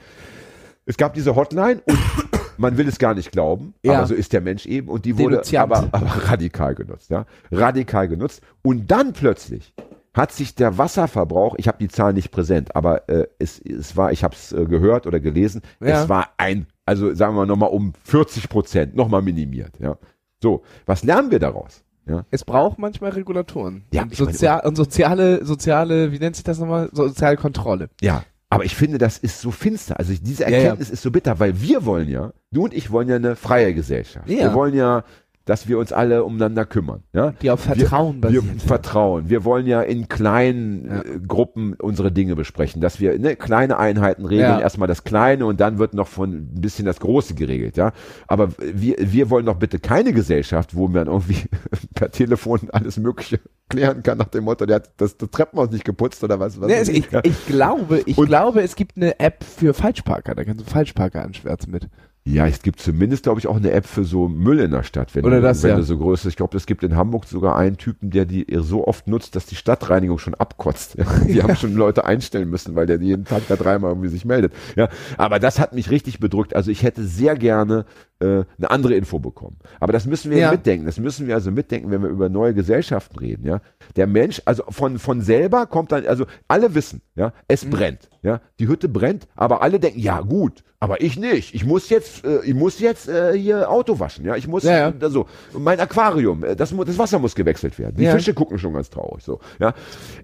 Es gab diese Hotline und man will es gar nicht glauben, Ja. aber so ist der Mensch eben und die wurde aber, aber radikal genutzt, ja. Radikal genutzt. Und dann plötzlich hat sich der Wasserverbrauch, ich habe die Zahl nicht präsent, aber äh, es, es war, ich habe es äh, gehört oder gelesen, Ja. es war ein, also sagen wir nochmal um 40 Prozent, nochmal minimiert, ja. So, was lernen wir daraus? Ja, Es braucht manchmal Regulatoren. Ja, und, ich meine- Sozial und soziale, soziale, wie nennt sich das nochmal? Soziale Kontrolle. Ja, aber ich finde, das ist so finster. Also diese Ja, ja. Erkenntnis ist so bitter, weil wir wollen ja, du und ich wollen ja eine freie Gesellschaft. Ja. Wir wollen ja dass wir uns alle umeinander kümmern. Ja? Die auf Vertrauen wir, wir basiert. vertrauen. Wir wollen ja in kleinen Ja. äh, Gruppen unsere Dinge besprechen, dass wir ne, kleine Einheiten regeln, Ja. erstmal das Kleine und dann wird noch von ein bisschen das Große geregelt. Ja, aber wir, wir wollen doch bitte keine Gesellschaft, wo man irgendwie per Telefon alles Mögliche klären kann nach dem Motto, der hat das, das Treppenhaus nicht geputzt oder was. was Nee, ich, ich glaube, ich Und- glaube, es gibt eine App für Falschparker. Da kannst du Falschparker anschwärzen mit. Ja, es gibt zumindest, glaube ich, auch eine App für so Müll in der Stadt. Wenn Oder du, das, wenn ja. du so groß Ich glaube, es gibt in Hamburg sogar einen Typen, der die so oft nutzt, dass die Stadtreinigung schon abkotzt. Ja, die haben schon Leute einstellen müssen, weil der jeden Tag da dreimal irgendwie sich meldet. Ja, aber das hat mich richtig bedrückt. Also ich hätte sehr gerne äh, eine andere Info bekommen. Aber das müssen wir Ja. mitdenken. Das müssen wir also mitdenken, wenn wir über neue Gesellschaften reden. Ja, der Mensch, also von von selber kommt dann, also alle wissen, ja, Mhm. es brennt. Ja, die Hütte brennt, aber alle denken, ja gut, aber ich nicht. Ich muss jetzt, äh, ich muss jetzt äh, hier Auto waschen. Ja, ich muss Ja, ja. äh, so mein Aquarium, äh, das, das Wasser muss gewechselt werden. Die Ja. Fische gucken schon ganz traurig. So, ja,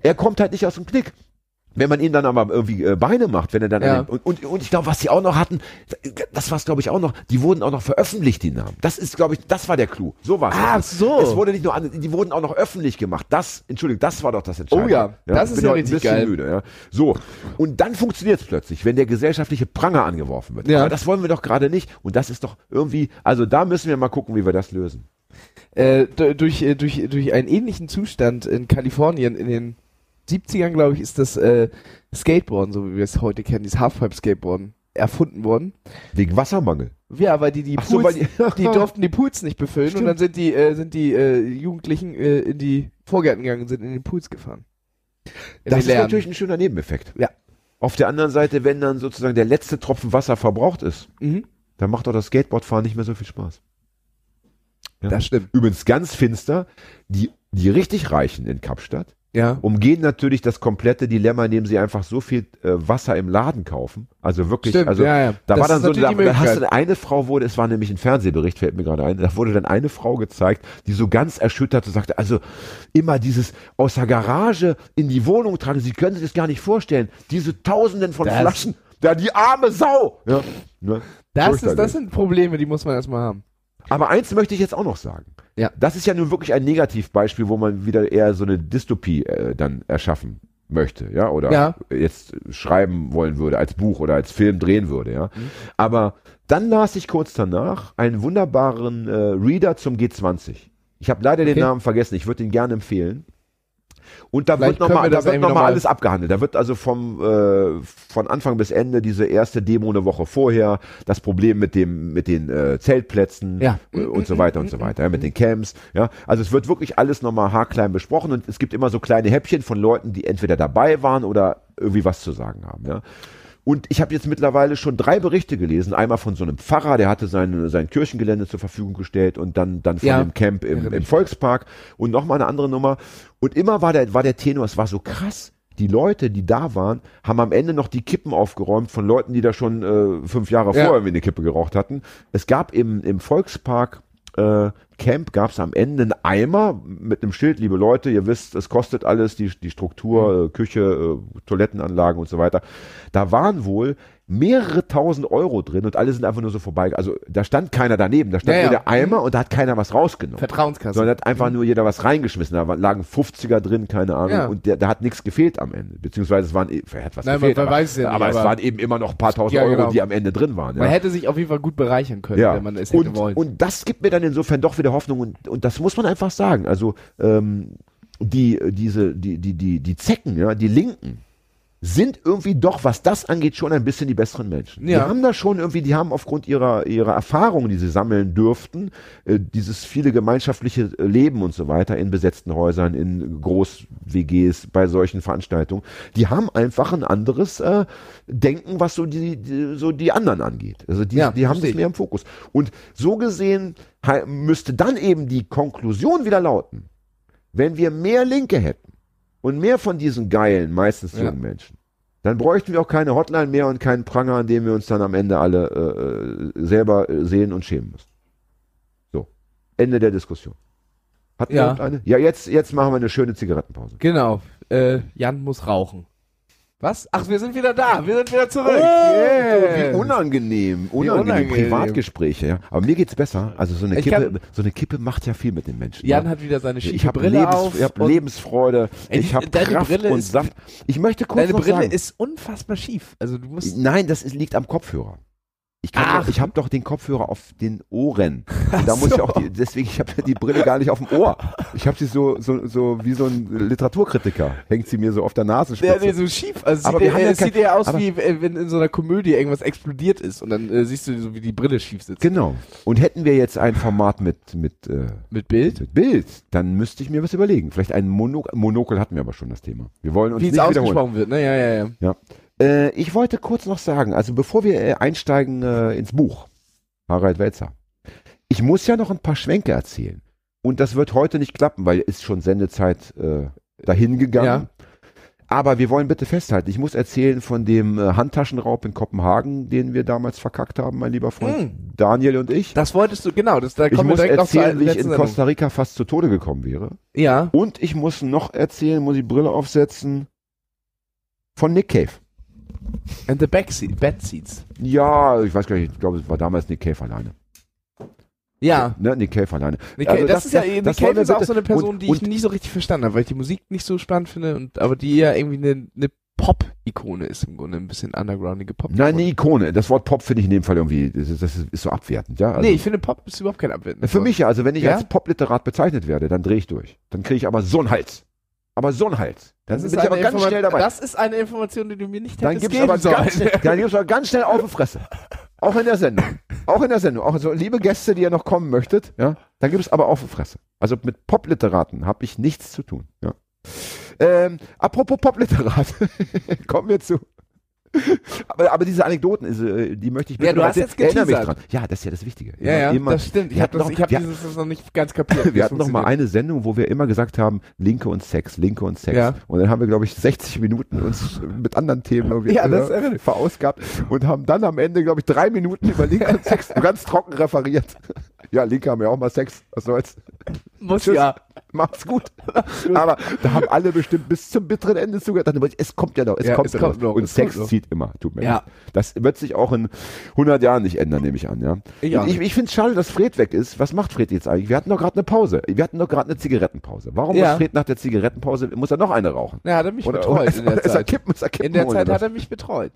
er kommt halt nicht aus dem Knick. Wenn man ihn dann aber irgendwie äh, Beine macht, wenn er dann Ja. den, und, und, und ich glaube, was sie auch noch hatten, das war es glaube ich auch noch, die wurden auch noch veröffentlicht, die Namen. Das ist glaube ich, das war der Clou. So war es. Ach so. Es wurde nicht nur an, die wurden auch noch öffentlich gemacht. Das, Entschuldigung, das war doch das Entscheidende. Oh ja, das ist ja richtig ein bisschen geil. müde. Ja. So, und dann funktioniert es plötzlich, wenn der gesellschaftliche Pranger angeworfen wird. Ja. Aber das wollen wir doch gerade nicht. Und das ist doch irgendwie, also da müssen wir mal gucken, wie wir das lösen. Äh, durch, äh, durch, durch einen ähnlichen Zustand in Kalifornien in den 70ern, glaube ich, ist das äh, Skateboarden, so wie wir es heute kennen, dieses Halfpipe-Skateboarden, erfunden worden. Wegen Wassermangel. Ja, weil die die Ach so, Pools, weil die, durften die Pools nicht befüllen Stimmt. und dann sind die äh, sind die äh, Jugendlichen äh, in die Vorgärten gegangen und sind in den Pools gefahren. In Das ist leeren. natürlich ein schöner Nebeneffekt. Ja. Auf der anderen Seite, wenn dann sozusagen der letzte Tropfen Wasser verbraucht ist, Mhm. dann macht doch das Skateboardfahren nicht mehr so viel Spaß. Ja. Das stimmt. Übrigens ganz finster, die, die richtig Reichen in Kapstadt Ja. umgehen natürlich das komplette Dilemma, indem sie einfach so viel äh, Wasser im Laden kaufen. Also wirklich, Stimmt, also ja, ja. da Das war dann so, da, da hast du eine Frau wurde, es war nämlich ein Fernsehbericht, fällt mir gerade ein, da wurde dann eine Frau gezeigt, die so ganz erschüttert und sagte, also immer dieses aus der Garage in die Wohnung tragen, Sie können sich das gar nicht vorstellen, diese Tausenden von Das- Flaschen, da die arme Sau. Ja, ne? Das, ist, das sind Probleme, die muss man erstmal haben. Aber eins möchte ich jetzt auch noch sagen. Ja. Das ist ja nun wirklich ein Negativbeispiel, wo man wieder eher so eine Dystopie äh, dann erschaffen möchte, ja, oder Ja. jetzt schreiben wollen würde, als Buch oder als Film drehen würde, ja. Aber dann las ich kurz danach einen wunderbaren äh, Reader zum G20. Ich habe leider den Okay. Namen vergessen, ich würde ihn gerne empfehlen. Und da Vielleicht wird nochmal wir da wird noch noch mal- alles abgehandelt. Da wird also vom äh, von Anfang bis Ende diese erste Demo eine Woche vorher, das Problem mit dem mit den äh, Zeltplätzen Ja. äh, und so weiter und so weiter, ja, mit den Camps. Ja, also es wird wirklich alles nochmal haarklein besprochen und es gibt immer so kleine Häppchen von Leuten, die entweder dabei waren oder irgendwie was zu sagen haben. Ja. Und ich habe jetzt mittlerweile schon drei Berichte gelesen. Einmal von so einem Pfarrer, der hatte sein, sein Kirchengelände zur Verfügung gestellt und dann, dann von Ja. dem Camp im, im. Volkspark und nochmal eine andere Nummer. Und immer war der, war der Tenor, es war so krass. Die Leute, die da waren, haben am Ende noch die Kippen aufgeräumt von Leuten, die da schon äh, fünf Jahre Ja. vorher irgendwie eine Kippe geraucht hatten. Es gab im, im Volkspark äh, Camp gab es am Ende einen Eimer mit einem Schild, liebe Leute, ihr wisst, es kostet alles, die, die Struktur, äh, Küche, äh, Toilettenanlagen und so weiter. Da waren wohl mehrere tausend Euro drin und alle sind einfach nur so vorbei. Also da stand keiner daneben, da stand Ja, nur ja. der Eimer und da hat keiner was rausgenommen. Vertrauenskasse. Sondern hat einfach nur jeder was reingeschmissen. Da lagen 50er drin, keine Ahnung. Ja. Und der, da hat nichts gefehlt am Ende. Beziehungsweise es waren, er hat was Nein, man- gefehlt. man aber weiß es ja nicht, aber es waren eben immer noch ein paar tausend Ja, Euro, genau. die am Ende drin waren. Man ja. hätte sich auf jeden Fall gut bereichern können, wenn man es hätte und, wollen. Und das gibt mir dann insofern doch wieder Hoffnung und, und das muss man einfach sagen. Also ähm, die, diese, die, die, die, die Zecken, ja, die Linken, sind irgendwie doch, was das angeht, schon ein bisschen die besseren Menschen. Die Ja. haben da schon irgendwie, die haben aufgrund ihrer, ihrer Erfahrungen, die sie sammeln dürften, äh, dieses viele gemeinschaftliche äh, Leben und so weiter in besetzten Häusern, in Groß-WGs, bei solchen Veranstaltungen, die haben einfach ein anderes äh, Denken, was so die, die, so die anderen angeht. Also die, Ja, die haben das mehr im Fokus. Und so gesehen müsste dann eben die Konklusion wieder lauten, wenn wir mehr Linke hätten und mehr von diesen geilen, meistens Ja. jungen Menschen, dann bräuchten wir auch keine Hotline mehr und keinen Pranger, an dem wir uns dann am Ende alle äh, äh, selber äh, sehen und schämen müssen. So, Ende der Diskussion. Hat Ja. eine? Ja, jetzt, jetzt machen wir eine schöne Zigarettenpause. genau. Äh, Jan muss rauchen. Was? Ach, wir sind wieder da. Wir sind wieder zurück. Oh, Yeah. wie unangenehm, unangenehm, unangenehm. Privatgespräche. Ja. Aber mir geht's besser. Also so eine Ich Kippe, kann- so eine Kippe macht ja viel mit den Menschen. Jan ja. hat wieder seine schiefe ich habe Brille Lebens, auf. ich hab und Lebensfreude, Ey, ich habe Kraft Brille und Saft. Ich möchte kurz deine Brille sagen, ist unfassbar schief. Also du musst. nein, das ist, liegt am Kopfhörer. Ich, doch, ich habe doch den Kopfhörer auf den Ohren. Und da muss ich so. auch die, deswegen ich habe die Brille gar nicht auf dem Ohr. Ich habe sie so so so wie so ein Literaturkritiker hängt sie mir so auf der Nasenspitze. Der, der so schief, also Aber sieht, wir haben er, ja es sieht eher aus, wie äh, wenn in so einer Komödie irgendwas explodiert ist und dann äh, siehst du so, wie die Brille schief sitzt. Genau. Und hätten wir jetzt ein Format mit mit äh, Mit Bild? mit Bild, dann müsste ich mir was überlegen. Vielleicht ein Mono Monokel hatten wir aber schon das Thema. Wir wollen uns Wie es nicht wiederholen. ausgesprochen wird, ne? Ja, ja, ja. Äh, ich wollte kurz noch sagen, also bevor wir äh, einsteigen äh, ins Buch, Harald Welzer, ich muss ja noch ein paar Schwenke erzählen. Und das wird heute nicht klappen, weil ist schon Sendezeit äh, dahin gegangen. Ja. Aber wir wollen bitte festhalten, ich muss erzählen von dem äh, Handtaschenraub in Kopenhagen, den wir damals verkackt haben, mein lieber Freund Daniel und ich. Das wolltest du, genau, das, da Ich kommen wir muss erzählen, wie ich in Sendung. Costa Rica fast zu Tode gekommen wäre. Ja. Und ich muss noch erzählen, muss die Brille aufsetzen, von Nick Cave. And the backseat, bed seats. Ja, ich weiß gar nicht, ich glaube, es war damals Nick Cave alleine. Ja. Ne, Nick Cave alleine. Nick Also das, das- ist ja, das- Nick Cave ist auch so eine Person, und- die ich nie so richtig verstanden habe, weil ich die Musik nicht so spannend finde, und, aber die ja irgendwie eine, eine Pop-Ikone ist im Grunde, ein bisschen undergroundige pop Nein, eine Ikone. Das Wort Pop finde ich in dem Fall irgendwie, das ist, das ist, so abwertend, ja. Also, nee, ich finde Pop ist überhaupt kein Abwerten. für mich ja, also wenn ich Ja? als Popliterat bezeichnet werde, dann drehe ich durch. Dann kriege ich aber so einen Hals. Aber so einen Hals. Dann das ist, bin ich aber eine ganz Informa- schnell dabei. das ist eine Information, die du mir nicht Dann hättest gibt's geben aber sollen. ganz, schnell- dann gibt's aber ganz schnell auf die Fresse. Auch in der Sendung. Auch in der Sendung. Auch so liebe Gäste, die ihr noch kommen möchtet, ja, dann gibt es aber auf die Fresse. Also mit Popliteraten habe ich nichts zu tun. Ja. Ähm, apropos Popliterat, kommen wir zu. Aber, aber diese Anekdoten, ist, äh, die möchte ich Ja, du hast erzählen. jetzt Erinnere mich dran. Ja, das ist ja das Wichtige. Ja, ja, Immer- das stimmt. Ich habe hab dieses das noch nicht ganz kapiert. wir hatten noch mal eine Sendung, wo wir immer gesagt haben, Linke und Sex, Linke und Sex. Ja. Und dann haben wir, glaube ich, 60 Minuten uns mit anderen Themen irgendwie Ja, das äh, verausgabt und haben dann am Ende, glaube ich, drei Minuten über Linke und Sex ganz trocken referiert. Ja, Linke haben ja auch mal Sex. Was soll's? Muss Tschüss. ja. Macht's gut. Aber da haben alle bestimmt bis zum bitteren Ende zugehört. Es kommt ja noch, es Ja, kommt es ja kommt noch. noch, Und es Sex kommt noch. zieht immer. Tut mir Ja. leid. Das wird sich auch in 100 Jahren nicht ändern, nehme ich an. Ja. Und ich, ich finde es schade, dass Fred weg ist. Was macht Fred jetzt eigentlich? Wir hatten doch gerade eine Pause. Wir hatten doch gerade eine Zigarettenpause. Warum Ja. muss Fred nach der Zigarettenpause, muss er noch eine rauchen? Ja, hat er mich Oder, betreut in der er Zeit. kippen, kippen In der Zeit hat er mich betreut.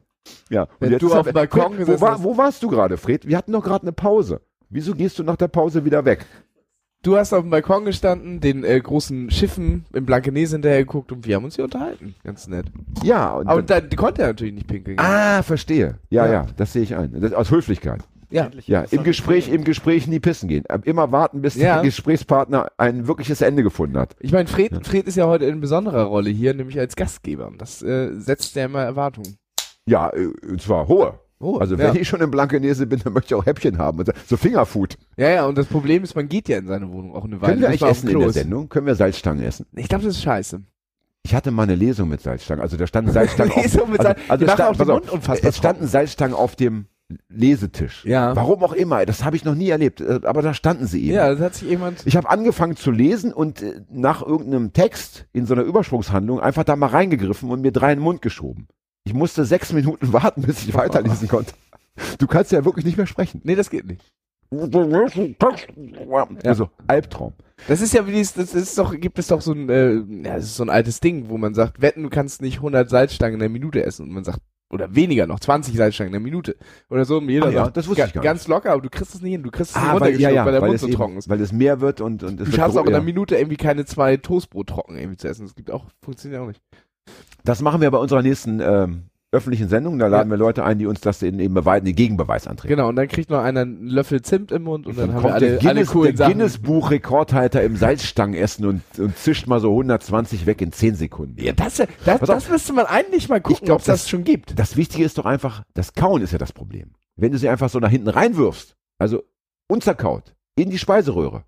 ja. Und Wenn jetzt du auf dem Balkon Fred, wo, war, wo warst du gerade, Fred? Wir hatten doch gerade eine Pause. Wieso gehst du nach der Pause wieder weg? Du hast auf dem Balkon gestanden, den äh, großen Schiffen im Blankenese hinterher geguckt und wir haben uns hier unterhalten. Ganz nett. Ja. Und Aber dann konnte er natürlich nicht pinkeln. ah, verstehe. Ja, ja, Ja. das sehe ich ein. Das, aus Höflichkeit. ja. Ja, im Gespräch, im Gespräch nie pissen gehen. Äh, Immer warten, bis Ja. der Gesprächspartner ein wirkliches Ende gefunden hat. Ich meine, Fred, Fred ist ja heute in besonderer Rolle hier, nämlich als Gastgeber. Und das äh, setzt ja immer Erwartungen. Ja, äh, und zwar hohe. Oh, Also ja. wenn ich schon in Blankenese bin, dann möchte ich auch Häppchen haben. So Fingerfood. ja, ja, und das Problem ist, man geht ja in seine Wohnung auch eine Weile. Können wir eigentlich essen dem in der. Sendung? Können wir Salzstangen essen? Ich glaube, das ist scheiße. Ich hatte mal eine Lesung mit Salzstangen. Also da standen Salzstangen auf stand- den Mund unfassbar Es standen Salzstangen auf dem Lesetisch. Ja. Warum auch immer. Das habe ich noch nie erlebt. Äh, Aber da standen sie eben. Ja, das hat sich jemand. Ich habe angefangen zu lesen und äh, nach irgendeinem Text in so einer Übersprungshandlung einfach da mal reingegriffen und mir drei in den Mund geschoben. Ich musste sechs Minuten warten, bis ich weiterlesen konnte. Du kannst ja wirklich nicht mehr sprechen. Nee, das geht nicht. Also Albtraum. Das ist ja wie dieses, das ist doch, gibt es doch so ein, äh, ja, das ist so ein altes Ding, wo man sagt, wetten, du kannst nicht 100 Salzstangen in der Minute essen. Und man sagt, oder weniger noch, 20 Salzstangen in der Minute. Oder so, und jeder Ah ja, sagt, das wusste ich gar ganz locker, aber du kriegst es nicht hin, du kriegst es nicht Ah, weil, ja, ja, weil der Mund es, so eben, trocken ist. weil es mehr wird und, und es Du schaffst auch in einer Minute irgendwie keine zwei Toastbrot trocken irgendwie zu essen. Das gibt auch, funktioniert auch nicht. Das machen wir bei unserer nächsten ähm, öffentlichen Sendung. Da laden wir Leute ein, die uns das in, eben beweisen, den Gegenbeweis antreten. Genau, und dann kriegt noch einer einen Löffel Zimt im Mund und dann, Dann haben wir kommt alle, der Guinness, alle coolen der. Guinness Buch Rekordhalter im Salzstangenessen und, und zischt mal so 120 weg in 10 Sekunden. Ja, das, das, das auf. müsste man eigentlich mal gucken, ob es das, das- schon gibt. Das Wichtige ist doch einfach, das Kauen ist ja das Problem. Wenn du sie einfach so nach hinten reinwirfst, also unzerkaut, in die Speiseröhre,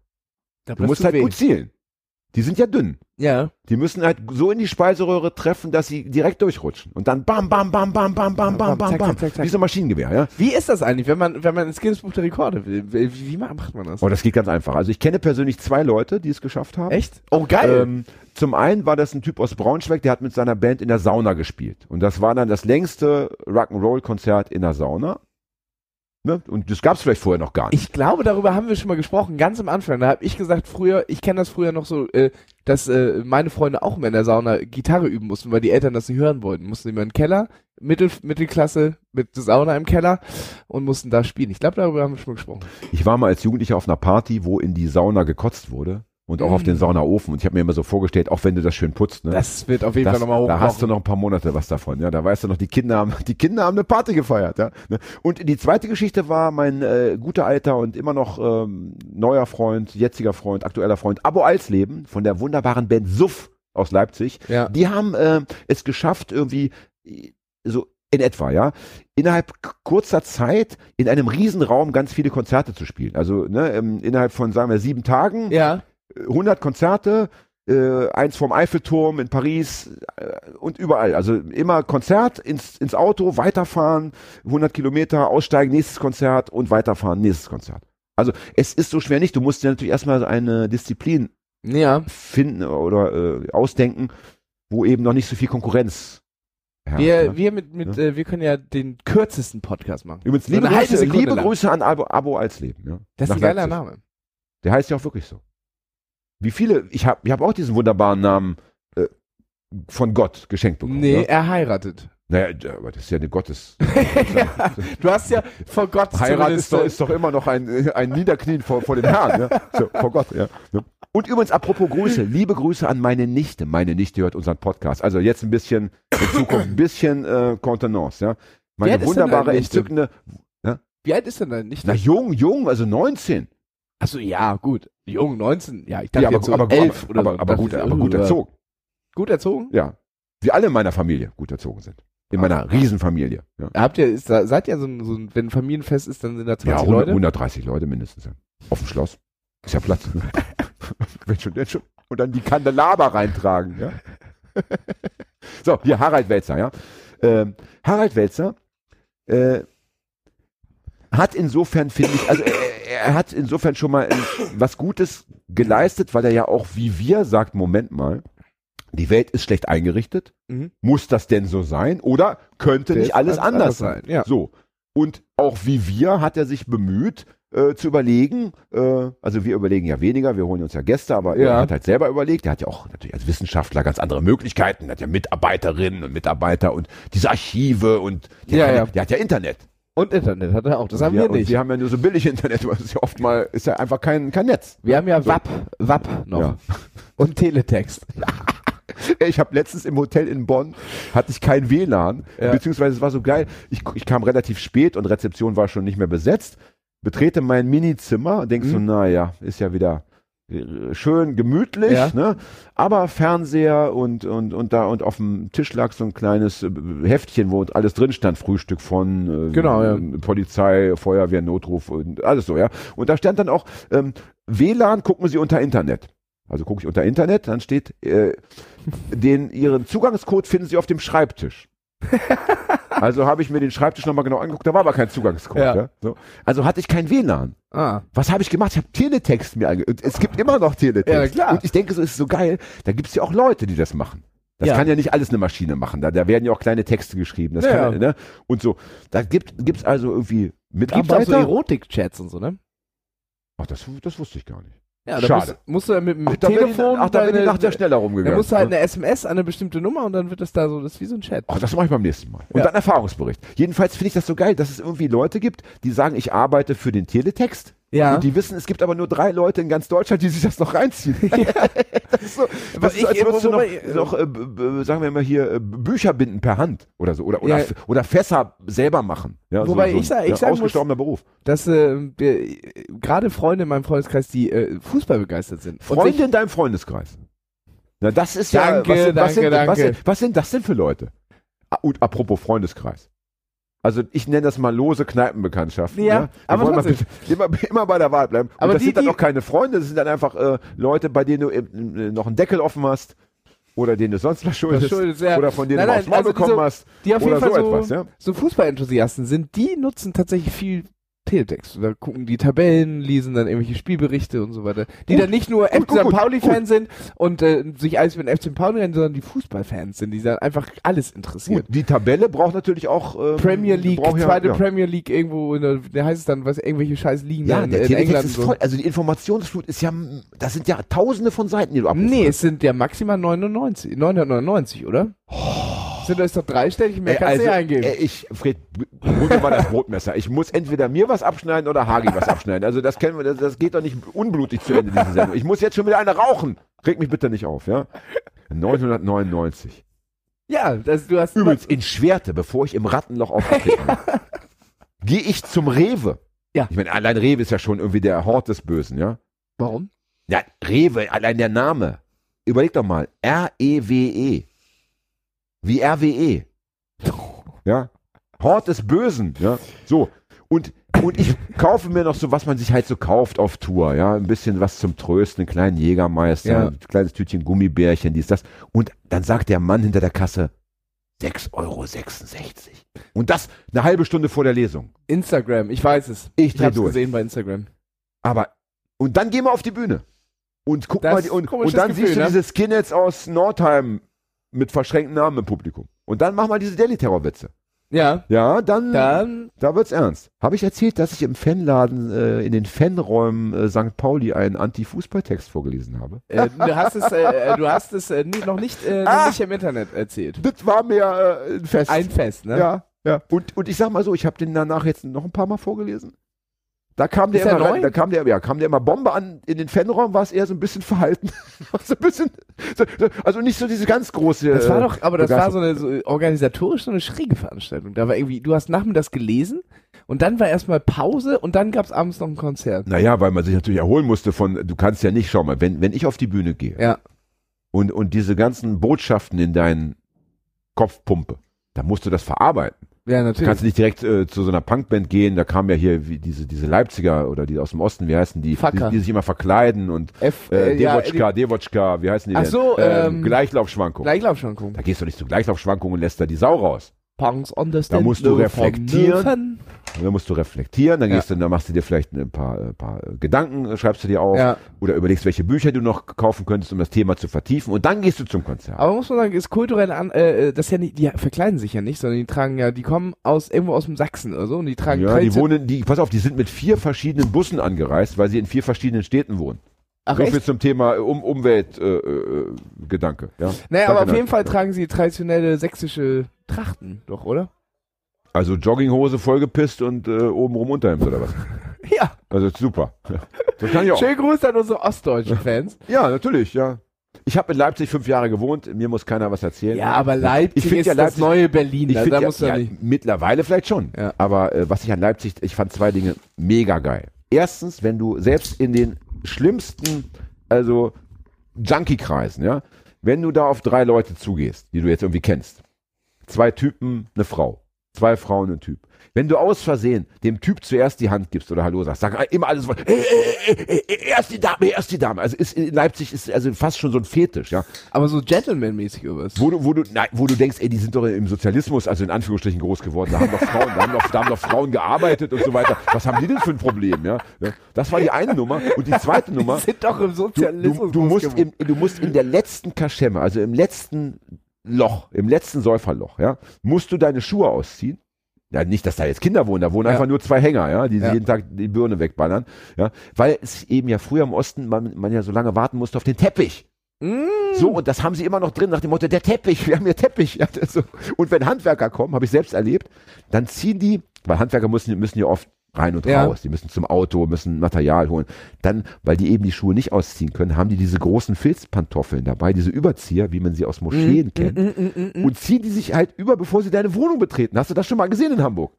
Da du musst halt gut zielen. Die sind ja dünn. Ja. Die müssen halt so in die Speiseröhre treffen, dass sie direkt durchrutschen. Und dann bam, bam, bam, bam, bam, bam, bam, bam, Zack, bam. zack, zack, zack. Wie so ein Maschinengewehr, ja? Wie ist das eigentlich, wenn man, wenn man ins Guinness Buch der Rekorde will? Wie, wie macht man das? Oh, das geht ganz einfach. Also ich kenne persönlich zwei Leute, die es geschafft haben. Echt? Oh, geil. Ähm, zum einen war das ein Typ aus Braunschweig, der hat mit seiner Band in der Sauna gespielt. Und das war dann das längste Rock'n'Roll-Konzert in der Sauna. Ne? Und das gab es vielleicht vorher noch gar nicht. Ich glaube, darüber haben wir schon mal gesprochen, ganz am Anfang. Da habe ich gesagt, früher, ich kenne das früher noch so, äh, dass äh, meine Freunde auch immer in der Sauna Gitarre üben mussten, weil die Eltern das nicht hören wollten. Mussten immer in den Keller, Mittel, Mittelklasse mit der Sauna im Keller und mussten da spielen. Ich glaube, darüber haben wir schon mal gesprochen. Ich war mal als Jugendlicher auf einer Party, wo in die Sauna gekotzt wurde. Und auch auf den Saunaofen. Und ich habe mir immer so vorgestellt, auch wenn du das schön putzt, ne? Das wird auf jeden Das, Fall nochmal hoch. da hast du noch ein paar Monate was davon, ja. Da weißt du noch, die Kinder haben, die Kinder haben eine Party gefeiert, ja. Ne? Und die zweite Geschichte war mein äh, guter alter und immer noch ähm, neuer Freund, jetziger Freund, aktueller Freund, Abo Alsleben von der wunderbaren Band Suff aus Leipzig. Ja. Die haben äh, es geschafft, irgendwie äh, so in etwa, ja, innerhalb kurzer Zeit in einem Riesenraum ganz viele Konzerte zu spielen. Also ne, ähm, innerhalb von, sagen wir, sieben Tagen Ja. 100 Konzerte, äh, eins vom Eiffelturm in Paris äh, und überall. Also immer Konzert, ins, ins Auto, weiterfahren, 100 Kilometer, aussteigen, nächstes Konzert und weiterfahren, nächstes Konzert. Also es ist so schwer nicht. Du musst dir natürlich erstmal eine Disziplin Ja. finden oder äh, ausdenken, wo eben noch nicht so viel Konkurrenz herrscht. Wir, ne? wir mit, mit, äh, wir können ja den kürzesten Podcast machen. Übrigens, liebe, Grüße, liebe. Grüße an Abo, Abo als Leben. Ja, Das ist Nach ein geiler Leipzig. Name. Der heißt ja auch wirklich so. Wie viele, ich habe ich hab auch diesen wunderbaren Namen äh, von Gott geschenkt bekommen. Nee, Ne? er heiratet. Naja, aber das ist ja eine Gottes. ja, du hast ja vor Gott Heirat ist doch, ist doch immer noch ein, ein Niederknien vor, vor dem Herrn. Ne? So, vor Gott, ja. Ne? Und übrigens, apropos Grüße, liebe Grüße an meine Nichte. Meine Nichte hört unseren Podcast. Also jetzt ein bisschen, in Zukunft ein bisschen äh, Contenance. Ja? Meine wunderbare, deine Nichte? entzückende, Wie alt ist denn dein nicht? na jung, jung, also 19. Achso, ja, gut. Jung, 19. Ja, ich dachte Ja, aber, jetzt so aber, 11 aber, oder aber, so. aber, gut, aber gut erzogen. Gut erzogen? Ja. Wie alle in meiner Familie gut erzogen sind. In meiner Riesenfamilie. Ja, Habt ihr, ist, da- seid ihr so ein, so ein, wenn ein Familienfest ist, dann sind da 20 ja 100, Leute? 130 Leute mindestens. Ja. Auf dem Schloss. Ist ja Platz. wenn schon, wenn schon. Und dann die Kandelaber reintragen. Ja. so, hier Harald Welzer. Ja. Ähm, Harald Welzer äh, hat insofern, finde ich, also er, hat insofern schon mal äh, was Gutes geleistet, weil er ja auch wie wir sagt, Moment mal, die Welt ist schlecht eingerichtet. Mhm. Muss das denn so sein? Oder könnte nicht alles anders sein? sein, ja. So. Und auch wie wir hat er sich bemüht, äh, zu überlegen, äh, also wir überlegen ja weniger, wir holen uns ja Gäste, aber Ja. er hat halt selber überlegt, er hat ja auch natürlich als Wissenschaftler ganz andere Möglichkeiten, er hat ja Mitarbeiterinnen und Mitarbeiter und diese Archive und der, Ja, ja. der hat ja Internet. Und Internet hat er auch. Das haben wir, und nicht. wir haben ja nur so billig Internet, weil es ist ja oft mal, ist ja einfach kein, kein Netz. Wir haben ja WAP, WAP noch. Ja. Und Teletext. Ich habe letztens im Hotel in Bonn, hatte ich kein WLAN, Ja. beziehungsweise es war so geil, ich, ich kam relativ spät und Rezeption war schon nicht mehr besetzt, betrete mein Minizimmer und denk so, Mhm. naja, ist ja wieder schön gemütlich, Ja. ne? aber Fernseher und, und, und da und auf dem Tisch lag so ein kleines äh, Heftchen, wo alles drin stand, Frühstück von äh, Genau, ja. Polizei, Feuerwehr, Notruf und alles so, ja. Und da stand dann auch, ähm, WLAN gucken Sie unter Internet. Also gucke ich unter Internet, dann steht, äh, den Ihren Zugangscode finden Sie auf dem Schreibtisch. also habe ich mir den Schreibtisch nochmal genau angeguckt, da war aber kein Zugangscode. Ja. Ja. So. Also hatte ich kein WLAN. Ah. Was habe ich gemacht? Ich habe Teletext mir ange... und Es gibt immer noch Teletext. Ja, klar. Und ich denke, so ist so geil. Da gibt es ja auch Leute, die das machen. Das Ja. kann ja nicht alles eine Maschine machen. Da, da werden ja auch kleine Texte geschrieben. Das Ja, kann. Ne? Und so. Da gibt es also irgendwie Gibt auch so Mitarbeiter. Erotik-Chats und so, ne? Ach, das, das wusste ich gar nicht. Ja, Schade. Musst, musst du mit dem Ach, da Telefon. ach, da bin ich nach der schneller rumgegangen. Dann musst du halt ne? eine SMS an eine bestimmte Nummer und dann wird das da so, das ist wie so ein Chat. Ach, das mache ich beim nächsten Mal. Und Ja. dann Erfahrungsbericht. Jedenfalls finde ich das so geil, dass es irgendwie Leute gibt, die sagen, ich arbeite für den Teletext. Ja. Und die wissen, es gibt aber nur drei Leute in ganz Deutschland, die sich das noch reinziehen. das ist so, das ist als ich- würdest du noch, noch äh, sagen wir mal hier, äh, Bücher binden per Hand oder so. Oder, oder, Ja. Oder Fässer selber machen. Ja, Wobei so, so ich sag- ein, ich ja, sagen muss- ausgestorbener Beruf. Dass äh, gerade Freunde in meinem Freundeskreis, die äh, Fußball begeistert sind. Und Freunde in deinem Freundeskreis. Na, das ist ja. Danke, was, sind- was, danke, sind, danke. Was, sind, was sind das denn für Leute? Ah, Und apropos Freundeskreis. Also ich nenne das mal lose Kneipenbekanntschaften. Ja, Wir aber mal immer, immer bei der Wahrheit bleiben. Und Aber das die- sind dann auch keine Freunde, das sind dann einfach äh, Leute, bei denen du äh, noch einen Deckel offen hast oder denen du sonst was schuldest, schuldest, ja. oder von denen Nein, du aufs Maul also bekommen diese- hast die auf oder jeden Fall so so, etwas. Ja? so Fußballenthusiasten sind, die nutzen tatsächlich viel Teletext. Da gucken die Tabellen, lesen dann irgendwelche Spielberichte und so weiter. Die Gut. dann nicht nur Gut, FC gut, Pauli-Fans sind und äh, sich alles mit dem FC Pauli rennen, sondern die Fußballfans sind, die dann einfach alles interessiert. Gut, die Tabelle braucht natürlich auch ähm, Premier League, ja, zweite ja. Premier League irgendwo, der, da heißt es dann, was, irgendwelche scheiß Ligen Ja, in, der in Teletext England ist voll. Also die Informationsflut ist ja, das sind ja tausende von Seiten, die du abrufst. Nee, es sind ja maximal 99, 999, oder? Sind das doch dreistellig, mehr Ey, kannst also, eingeben. ey, ich, Fred, hol mir mal das Brotmesser. Ich muss entweder mir was abschneiden oder Hagi was abschneiden. Also das kennen wir, das, das geht doch nicht unblutig zu Ende, diese Sendung. Ich muss jetzt schon wieder eine rauchen. Reg mich bitte nicht auf, ja? 999. ja, das, du hast Übrigens, in Schwerte, bevor ich im Rattenloch aufgetreten bin, gehe ich zum Rewe. Ja. Ich meine, allein Rewe ist ja schon irgendwie der Hort des Bösen, ja? Warum? Ja, Rewe, allein der Name. Überleg doch mal. R-E-W-E. Wie R-W-E. Ja. Hort des Bösen, ja. So. Und, und ich kaufe mir noch so, was man sich halt so kauft auf Tour, ja. Ein bisschen was zum Trösten, einen kleinen Jägermeister, Ja. ein kleines Tütchen Gummibärchen, dies, das. Und dann sagt der Mann hinter der Kasse, 6,66 Euro. Und das eine halbe Stunde vor der Lesung. Instagram, ich weiß es. Ich Ich hab's durch. gesehen bei Instagram. Aber, und dann gehen wir auf die Bühne. Und guck Das mal, die, und, und dann Gefühl, siehst du ne? diese Skinheads aus Nordheim mit verschränkten Namen im Publikum. Und dann mach mal diese Daily-Terror-Witze. Ja, Ja, dann, dann, da wird's ernst. Habe ich erzählt, dass ich im Fanladen äh, in den Fanräumen äh, St. Pauli einen Anti-Fußball-Text vorgelesen habe? äh, du hast es, äh, äh, du hast es äh, noch nicht, äh, noch Ah! nicht im Internet erzählt. Das war mir ein Fest. Ein Fest, ne? Ja, ja. Und, und ich sag mal so, ich habe den danach jetzt noch ein paar Mal vorgelesen. Da kam der immer, rein, da kam der, ja, kam der immer Bombe an. In den Fanraum war es eher so ein bisschen verhalten. So ein bisschen, so, so, also nicht so diese ganz große. Das war doch, aber das war so eine so organisatorisch so eine schräge Veranstaltung. Da war irgendwie, du hast nachmittags gelesen und dann war erstmal Pause und dann gab's abends noch ein Konzert. Naja, weil man sich natürlich erholen musste von, du kannst ja nicht, schau mal, wenn, wenn ich auf die Bühne gehe Ja. und, und diese ganzen Botschaften in deinen Kopf pumpe, dann musst du das verarbeiten. Ja, Du natürlich. kannst nicht direkt äh, zu so einer Punkband gehen, da kamen ja hier wie diese, diese Leipziger oder die aus dem Osten, wie heißen die, die, Facker. die sich immer verkleiden und F, äh, äh, ja, Devotschka, Devotschka, wie heißen die Ach denn? so, ähm, Gleichlaufschwankung. Gleichlaufschwankung. da gehst du nicht zu Gleichlaufschwankungen und lässt da die Sau raus. Punks understand. Da musst du reflektieren. dann musst du reflektieren, dann Ja. gehst du, dann machst du dir vielleicht ein paar, äh, paar äh, Gedanken, äh, schreibst du dir auf Ja. oder überlegst, welche Bücher du noch kaufen könntest, um das Thema zu vertiefen und dann gehst du zum Konzert. Aber muss man sagen, ist kulturell an, äh, das ist ja nicht, die verkleiden sich ja nicht, sondern die tragen ja, die kommen aus irgendwo aus dem Sachsen oder so und die tragen ja, die tradition- wohnen, die, pass auf, die sind mit vier verschiedenen Bussen angereist, weil sie in vier verschiedenen Städten wohnen. Ach, so viel echt? zum Thema um, Umweltgedanke. Äh, äh, ja. Naja, aber auf jeden. Fall tragen sie traditionelle sächsische Trachten, doch, oder? Also Jogginghose vollgepisst und äh, obenrum Unterhemd oder was? Ja. Also super. Das kann ich auch. Schönen Gruß an unsere ostdeutschen Fans. Ja, natürlich, ja. Ich habe in Leipzig fünf Jahre gewohnt, mir muss keiner was erzählen. Ja, aber Leipzig ist ja das Leipzig- neue Berlin. Ich also finde da ja, musst du ja, nicht. mittlerweile vielleicht schon. Ja. Aber äh, was ich an Leipzig, ich fand zwei Dinge mega geil. Erstens, wenn du selbst in den schlimmsten, also Junkie-Kreisen, ja, wenn du da auf drei Leute zugehst, die du jetzt irgendwie kennst, zwei Typen, eine Frau, zwei Frauen, ein Typ. Wenn du aus Versehen dem Typ zuerst die Hand gibst oder Hallo sagst, sag immer alles, äh, äh, äh, erst die Dame, erst die Dame. Also ist in Leipzig ist also fast schon so ein Fetisch, ja. Aber so Gentleman-mäßig übers. Wo du, wo du, nein, wo du denkst, ey, die sind doch im Sozialismus, also in Anführungsstrichen groß geworden. Da haben doch Frauen, da haben doch, da haben doch Frauen gearbeitet und so weiter. Was haben die denn für ein Problem, ja? Das war die eine Nummer. Und die zweite Nummer, Die sind doch im du, Sozialismus. du, du, musst groß geworden. im, du musst in der letzten Kaschemme, also im letzten Loch, im letzten Säuferloch, ja, musst du deine Schuhe ausziehen. Ja, nicht, dass da jetzt Kinder wohnen, da wohnen Ja. einfach nur zwei Hänger, ja, die Ja. jeden Tag die Birne wegballern, ja, weil es eben ja früher im Osten man, man ja so lange warten musste auf den Teppich. Mm. So, und das haben sie immer noch drin, nach dem Motto, der Teppich, wir haben hier Teppich. Ja, so. Und wenn Handwerker kommen, habe ich selbst erlebt, dann ziehen die, weil Handwerker müssen, müssen ja oft rein und Ja. raus, die müssen zum Auto, müssen Material holen. Dann, weil die eben die Schuhe nicht ausziehen können, haben die diese großen Filzpantoffeln dabei, diese Überzieher, wie man sie aus Moscheen kennt, Mm, und ziehen die sich halt über, bevor sie deine Wohnung betreten. Hast du das schon mal gesehen in Hamburg?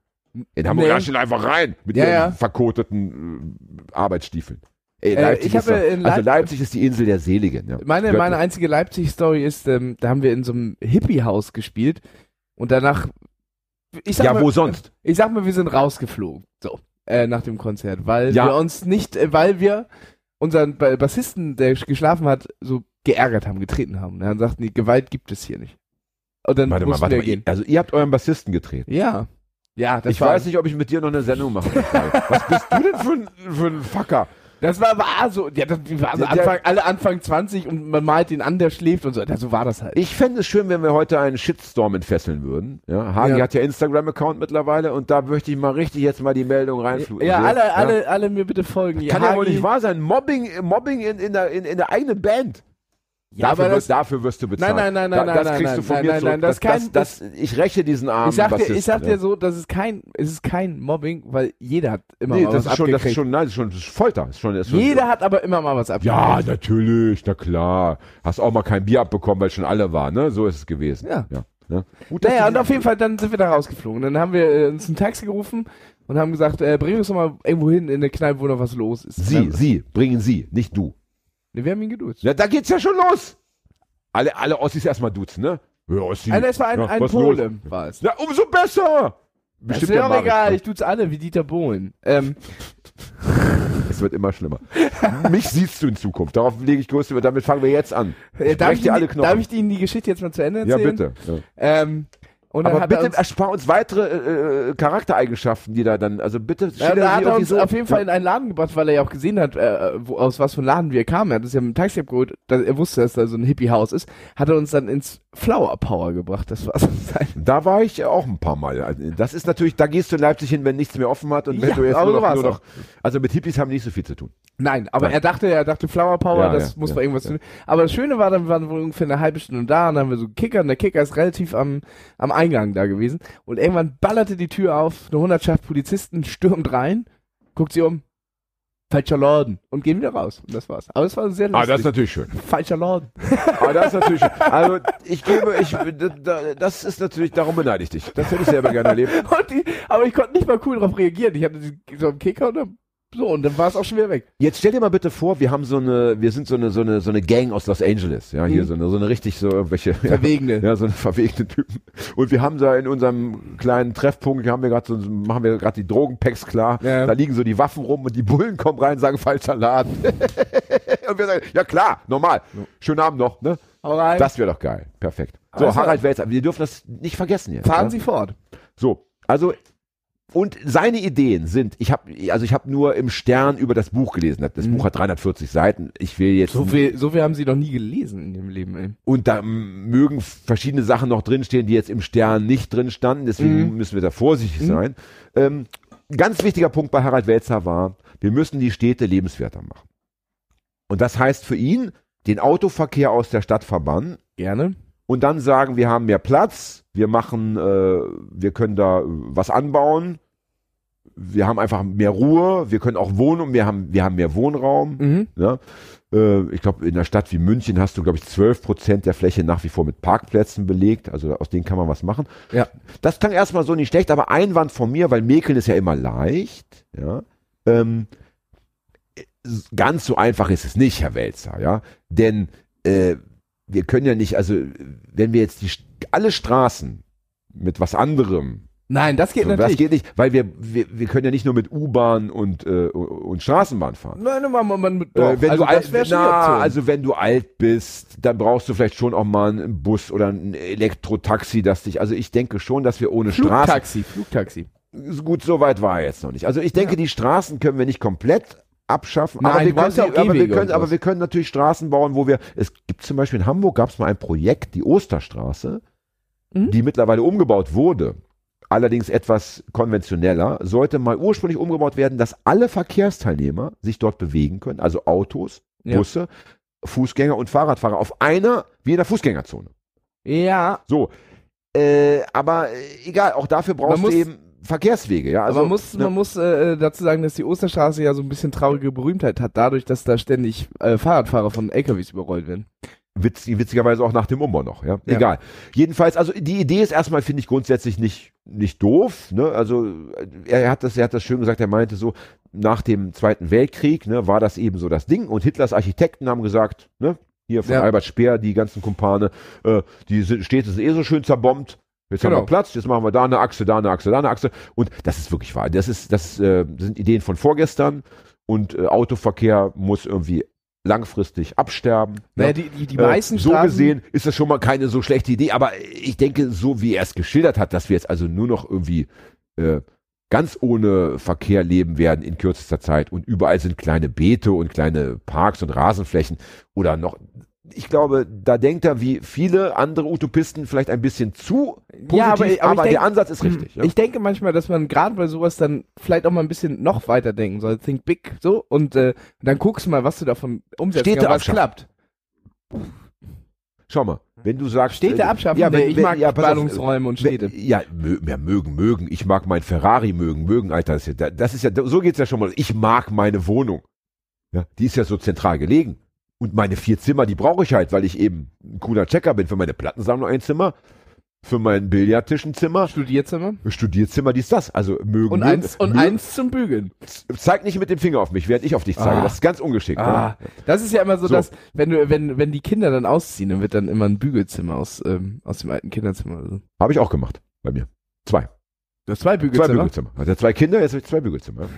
In Hamburg Nee. raschen einfach rein mit Ja, ihren verkoteten äh, Arbeitsstiefeln. Ey, Äh, ich habe in also Leip- Leipzig ist die Insel der Seligen. Ja. Meine, meine einzige Leipzig-Story ist, ähm, da haben wir in so einem Hippie-Haus gespielt und danach. Ich sag Ja, mal, wo sonst? Ich sag mal, wir sind rausgeflogen. So. Äh, nach dem Konzert. Weil Ja. wir uns nicht, äh, weil wir unseren Ba- Bassisten, der geschlafen hat, so geärgert haben, getreten haben. Und dann sagten die, Gewalt gibt es hier nicht. Und dann Warte mal, warte mal. gehen. Also ihr habt euren Bassisten getreten. Ja. Ja, das ich weiß nicht, ob ich mit dir noch eine Sendung machen kann. Was bist du denn für ein, für ein Fucker? Das war, war so, ja, das war so der- Anfang, alle Anfang 20 und man malt ihn an, der schläft und so. Ja, so war das halt. Ich fände es schön, wenn wir heute einen Shitstorm entfesseln würden. Ja, Hagi Ja. hat ja Instagram-Account mittlerweile und da möchte ich mal richtig jetzt mal die Meldung reinfluten. ja, alle, alle, alle mir bitte folgen. Kann ja wohl nicht wahr sein. Mobbing, Mobbing in, in, der, in, in der eigenen Band. Ja, dafür, aber wirst, das, dafür wirst du bezahlt. Nein, nein, nein, da, nein, Das nein, kriegst nein, du von nein, mir nein, zurück. nein, das das, kann- das, das, ich räche diesen armen ich sag dir, ich sag dir ja. so, das ist kein, es ist kein Mobbing, weil jeder hat immer Nee, mal das was ist, schon, das ist abgekriegt. schon, nein, das ist schon das ist Folter. Das ist schon, das ist schon, jeder hat aber immer mal was abgekriegt. Ja, natürlich, na klar. Hast auch mal kein Bier abbekommen, weil schon alle waren, ne? So ist es gewesen. Ja. ja ne? Gut, Naja, und auf jeden Fall, dann sind wir da rausgeflogen. Dann haben wir äh, uns ein Taxi gerufen und haben gesagt, äh, bring uns doch mal irgendwo hin in eine Kneipe, wo noch was los ist. Sie, sie, bringen sie, nicht du. Nee, wir haben ihn geduzt. Ja, da geht's ja schon los. Alle, alle Ossis erstmal duzen, ne? Ja, Ossi. Also es war ein, ja, ein Pole, war es. Ja, umso besser. Bestimmt ist mir auch egal, ne? ich duze alle, wie Dieter Bohlen. Ähm, Es wird immer schlimmer. Mich siehst du in Zukunft. Darauf lege ich größte, damit fangen wir jetzt an. äh, Ich darf, ich dir alle Knochen. darf ich Ihnen die Geschichte jetzt mal zu Ende ja, erzählen? bitte. Ja. Ähm, Aber hat er bitte uns, erspar uns weitere äh, äh, Charaktereigenschaften, die da dann, also bitte ja, da hat er uns so. auf jeden Fall in einen Laden gebracht, weil er ja auch gesehen hat, äh, wo, aus was für einem Laden wir kamen. Er hat uns ja mit dem Taxi abgeholt, da, er wusste, dass da so ein Hippie-Haus ist, hat er uns dann ins Flower Power gebracht. Das war so sein. Da war ich auch ein paar Mal. Also, Das ist natürlich, da gehst du in Leipzig hin, wenn nichts mehr offen hat und wenn Ja, du jetzt aber nur so noch, war's nur noch, also mit Hippies haben nicht so viel zu tun. Nein, aber Nein. er dachte, er dachte Flower Power, Ja, das ja, muss ja, irgendwas tun. Aber das Schöne war, dann wir waren wohl ungefähr eine halbe Stunde da und dann haben wir so Kicker und der Kicker ist relativ am, am Eingang da gewesen und irgendwann ballerte die Tür auf, eine Hundertschaft Polizisten stürmt rein, guckt sie um, falscher Laden und gehen wieder raus und das war's. Aber es war sehr lustig. Ah, das ist natürlich schön. falscher Laden. Aber das ist natürlich schön. Also ich gebe, ich, da- das ist natürlich, darum beneide ich dich. Das hätte ich selber gerne erlebt. Die, aber ich konnte nicht mal cool darauf reagieren. Ich hatte so einen Kicker und dann, so und dann war es auch schon wieder weg. Jetzt stell dir mal bitte vor, wir haben so eine, wir sind so eine, so eine, so eine Gang aus Los Angeles. Ja, hier Mhm. so eine, so eine richtig so irgendwelche. Verwegene. Ja, so eine verwegene Typen. Und wir haben da in unserem kleinen Treffpunkt, haben wir gerade so, machen wir gerade die Drogenpacks klar. Ja. Da liegen so die Waffen rum und die Bullen kommen rein und sagen falscher Laden. und wir sagen, ja klar, normal. Schönen Abend noch, ne? Hau rein. Das wäre doch geil. Perfekt. So, Also- Harald Welzer, wir dürfen das nicht vergessen jetzt. Fahren ja? Sie fort. So, also und seine Ideen sind, ich habe also ich habe nur im Stern über das Buch gelesen. Das Mhm. Buch hat 340 Seiten. Ich will jetzt So viel, so viel haben Sie noch nie gelesen in Ihrem Leben, ey. und da mögen verschiedene Sachen noch drinstehen, die jetzt im Stern nicht drin standen. Deswegen Mhm. müssen wir da vorsichtig sein. Ähm, ganz wichtiger Punkt bei Harald Welzer war, wir müssen die Städte lebenswerter machen. Und das heißt für ihn, den Autoverkehr aus der Stadt verbannen Gerne. Und dann sagen, wir haben mehr Platz, wir machen, äh, wir können da was anbauen, wir haben einfach mehr Ruhe, wir können auch wohnen und wir haben, wir haben mehr Wohnraum. Mhm. Ja? Äh, ich glaube, in einer Stadt wie München hast du, glaube ich, 12 Prozent der Fläche nach wie vor mit Parkplätzen belegt. Also aus denen kann man was machen. Ja. Das klang erstmal so nicht schlecht, aber Einwand von mir, weil Mäkeln ist ja immer leicht. Ja. Ähm, ganz so einfach ist es nicht, Herr Welzer. Ja. Denn äh, wir können ja nicht, also wenn wir jetzt die, alle Straßen mit was anderem Nein, das geht so, natürlich. das geht nicht, weil wir, wir, wir können ja nicht nur mit U-Bahn und, äh, und Straßenbahn fahren. Nein, nein, man, man, man, Äh, doch. wenn also du alt, na, also wenn du alt bist, dann brauchst du vielleicht schon auch mal einen Bus oder ein Elektrotaxi, das dich, also ich denke schon, dass wir ohne Straßen, Flugtaxi, Flugtaxi. gut, so weit war er jetzt noch nicht. Also ich denke, die Straßen können wir nicht komplett abschaffen, Nein, aber, wir können, ja aber, wir können, aber wir können natürlich Straßen bauen, wo wir, es gibt zum Beispiel in Hamburg gab es mal ein Projekt, die Osterstraße, Mhm. die mittlerweile umgebaut wurde, allerdings etwas konventioneller, sollte mal ursprünglich umgebaut werden, dass alle Verkehrsteilnehmer sich dort bewegen können, also Autos, Ja. Busse, Fußgänger und Fahrradfahrer auf einer, wie in der Fußgängerzone. Ja, So, äh, aber äh, egal, auch dafür brauchst du eben Verkehrswege, ja. Also, aber man muss, ne, man muss äh, dazu sagen, dass die Osterstraße ja so ein bisschen traurige Berühmtheit hat, dadurch, dass da ständig äh, Fahrradfahrer von LKWs überrollt werden. Witz, witzigerweise auch nach dem Umbau noch, ja. Ja. Egal. Jedenfalls, also die Idee ist erstmal, finde ich, grundsätzlich nicht, nicht doof. Ne? Also äh, er hat das, er hat das schön gesagt, er meinte so, nach dem Zweiten Weltkrieg, ne, war das eben so das Ding und Hitlers Architekten haben gesagt, ne, hier von Ja. Albert Speer, die ganzen Kumpane, äh, die sind, Städte sind eh so schön zerbombt. Jetzt haben Genau. wir Platz, jetzt machen wir da eine Achse, da eine Achse, da eine Achse. Und das ist wirklich wahr. Das ist, das, äh, das sind Ideen von vorgestern und äh, Autoverkehr muss irgendwie langfristig absterben. Naja, ne? die, die, die Äh, meisten so Straßen, gesehen ist das schon mal keine so schlechte Idee, aber ich denke, so wie er es geschildert hat, dass wir jetzt also nur noch irgendwie äh, ganz ohne Verkehr leben werden in kürzester Zeit und überall sind kleine Beete und kleine Parks und Rasenflächen oder noch ich glaube, da denkt er wie viele andere Utopisten vielleicht ein bisschen zu positiv, Ja, aber- aber aber denk- der Ansatz ist richtig. Ja? Ich denke manchmal, dass man gerade bei sowas dann vielleicht auch mal ein bisschen noch weiter denken soll. Think big, so. Und äh, dann guckst du mal, was du davon umsetzen Städte was klappt. Schau mal, wenn du sagst Städte äh, abschaffen? ja, nee, wenn, ich wenn, mag ja, Ballungsräume und Städte. Wenn- Ja, mö, ja, mögen, mögen. Ich mag mein Ferrari mögen, mögen, Alter. Das ist ja, das ist ja so geht's ja schon mal. Ich mag meine Wohnung. Ja, die ist ja so zentral gelegen. Und meine vier Zimmer, die brauche ich halt, weil ich eben ein cooler Checker bin. Für meine Plattensammlung ein Zimmer, für meinen Billardtisch ein Zimmer, Studierzimmer. Studierzimmer, dies, das. Also mögen, Und eins, und eins zum Bügeln. Zeig nicht mit dem Finger auf mich, während ich auf dich zeige. Ah. Das ist ganz ungeschickt. Ah, das ist ja immer so, So. dass, wenn du, wenn, wenn die Kinder dann ausziehen, dann wird dann immer ein Bügelzimmer aus, ähm, aus dem alten Kinderzimmer. oder so. Habe ich auch gemacht bei mir. Zwei. Du hast zwei Zwei Bügelzimmer. Bügelzimmer. Hat er zwei Kinder, jetzt habe ich zwei Bügelzimmer.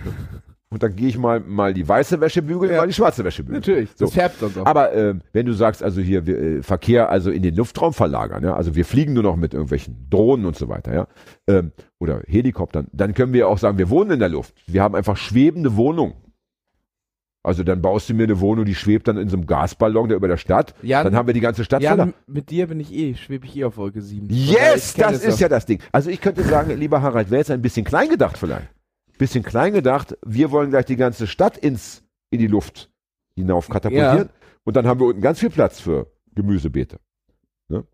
Und dann gehe ich mal, mal die weiße Wäsche bügeln, Ja. mal die schwarze Wäsche bügeln. Natürlich, das So. färbt sonst auch. Aber ähm, wenn du sagst, also hier wir, äh, Verkehr also in den Luftraum verlagern, ja, also wir fliegen nur noch mit irgendwelchen Drohnen und so weiter, ja, ähm, oder Helikoptern, dann können wir auch sagen, wir wohnen in der Luft. Wir haben einfach schwebende Wohnungen. Also dann baust du mir eine Wohnung, die schwebt dann in so einem Gasballon, der über der Stadt. Jan, dann haben wir die ganze Stadt Jan, voller. mit dir bin ich eh, schwebe ich eh auf Wolke 7. Yes, das ist ja das Ding. Also ich könnte sagen, lieber Harald, wäre jetzt ein bisschen klein gedacht vielleicht. Bisschen klein gedacht, wir wollen gleich die ganze Stadt ins, in die Luft hinauf katapultieren. Und dann haben wir unten ganz viel Platz für Gemüsebeete. Ne?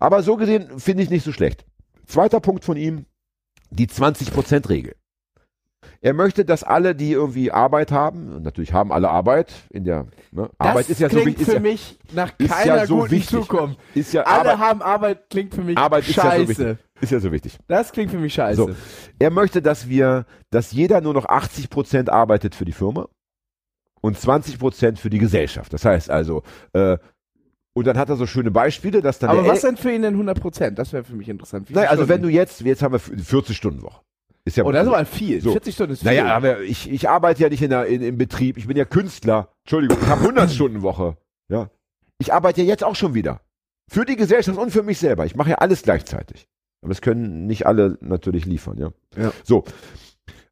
Aber so gesehen finde ich nicht so schlecht. Zweiter Punkt von ihm, die 20%-Regel. Er möchte, dass alle, die irgendwie Arbeit haben, und natürlich haben alle Arbeit, in der ne, Arbeit ist ja so klingt wichtig, für ist ja, mich nach keiner ja so guten wichtig. Zukunft. ist ja Alle Arbeit, haben Arbeit, klingt für mich Arbeit ist ja so scheiße. wichtig. Ist ja so wichtig. das klingt für mich scheiße. So. Er möchte, dass wir, dass jeder nur noch 80 Prozent arbeitet für die Firma und 20 Prozent für die Gesellschaft. Das heißt also, äh, und dann hat er so schöne Beispiele, dass dann Aber was denn für ihn denn 100 Prozent? Das wäre für mich interessant. Wie Nein, also wenn du jetzt, jetzt haben wir 40 Stunden Woche. Ist ja Oh, das ist aber viel. So. 40 Stunden ist viel. Naja, aber ich, ich arbeite ja nicht in der, in, im Betrieb. Ich bin ja Künstler. Entschuldigung, ich habe 100 Stunden Woche. Ja. Ich arbeite ja jetzt auch schon wieder. Für die Gesellschaft und für mich selber. Ich mache ja alles gleichzeitig. Aber das können nicht alle natürlich liefern, ja. Ja. So.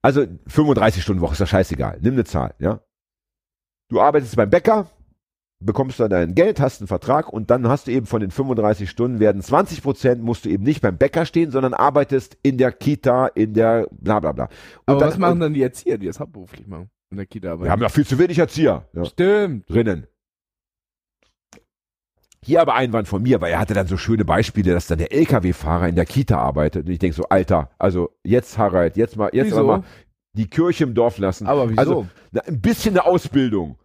Also 35 Stunden Woche ist ja scheißegal. Nimm eine Zahl, ja. Du arbeitest beim Bäcker, bekommst dann dein Geld, hast einen Vertrag und dann hast du eben von den 35 Stunden werden 20 Prozent musst du eben nicht beim Bäcker stehen, sondern arbeitest in der Kita, in der bla bla bla. Und aber dann, was machen dann die Erzieher, die das hauptberuflich machen? In der Kita arbeiten. Wir haben ja viel zu wenig Erzieher ja, Stimmt. drinnen. Hier aber Einwand von mir, weil er hatte dann so schöne Beispiele, dass dann der LKW-Fahrer in der Kita arbeitet. Und ich denke so, Alter, also jetzt Harald, jetzt mal, jetzt Wieso? mal die Kirche im Dorf lassen. Aber wieso? Also na, ein bisschen eine Ausbildung.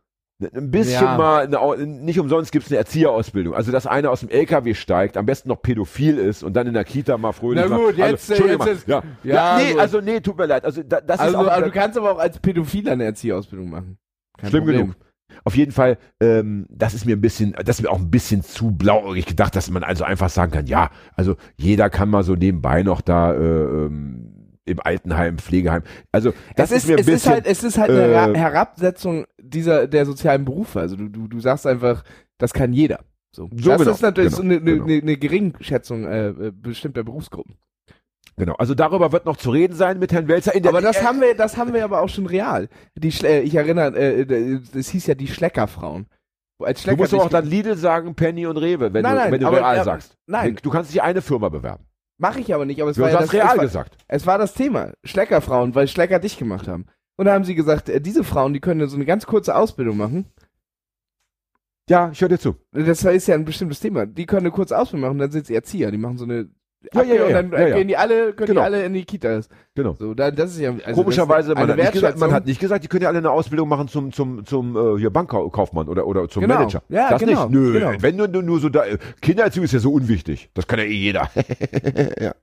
Ein bisschen Ja. mal, eine, nicht umsonst gibt es eine Erzieherausbildung. Also, dass einer aus dem LKW steigt, am besten noch pädophil ist und dann in der Kita mal fröhlich Na macht. gut, jetzt, also, jetzt ist- mal, ja. ja, ja, nee, gut. also nee, tut mir leid. Also da, das also, ist auch, aber du kannst aber auch als Pädophiler eine Erzieherausbildung machen. Kein Schlimm Problem. genug. Auf jeden Fall, ähm, das ist mir ein bisschen, das ist mir auch ein bisschen zu blauäugig gedacht, dass man also einfach sagen kann, ja, also jeder kann mal so nebenbei noch da äh, ähm, im Altenheim, Pflegeheim. Also das es ist, mir ein es bisschen. ist halt, es ist halt eine äh, Ra- Herabsetzung dieser der sozialen Berufe. Also du, du, du sagst einfach, das kann jeder. So, So das genau, ist natürlich genau, so eine, eine, genau. eine, eine Geringschätzung äh, äh, bestimmter Berufsgruppen. Genau. Also darüber wird noch zu reden sein mit Herrn Welzer. In der, Aber das äh, haben wir, das haben wir aber auch schon real. Die, Schle äh, ich erinnere, äh, äh, es hieß ja die Schleckerfrauen. Als Du Schlecker musst aber auch dann Lidl sagen, Penny und Rewe, wenn Nein, du, nein, wenn du aber- real ja, sagst. nein. Du kannst dich eine Firma bewerben. Mache ich aber nicht, aber es Du war ja hast das, real es war, gesagt. es war das Thema. Schleckerfrauen, weil Schlecker dich gemacht haben. Und da haben sie gesagt, äh, diese Frauen, die können so eine ganz kurze Ausbildung machen. Ja, ich höre dir zu. Das ist ja ein bestimmtes Thema. Die können eine kurze Ausbildung machen, dann sind sie Erzieher. Die machen so eine Ja, ja, ja, und dann ja, ja. gehen die alle, können Genau. die alle in die Kitas. Genau. So, dann, das ist ja also Komischerweise, man, hat nicht gesagt, man hat nicht gesagt, die können ja alle eine Ausbildung machen zum, zum, zum äh, hier Bankkaufmann oder, oder zum Genau. Manager. Ja, das genau, nicht. Nö, genau. wenn du nur, nur so da. Kindererziehung ist ja so unwichtig. Das kann ja eh jeder. ja.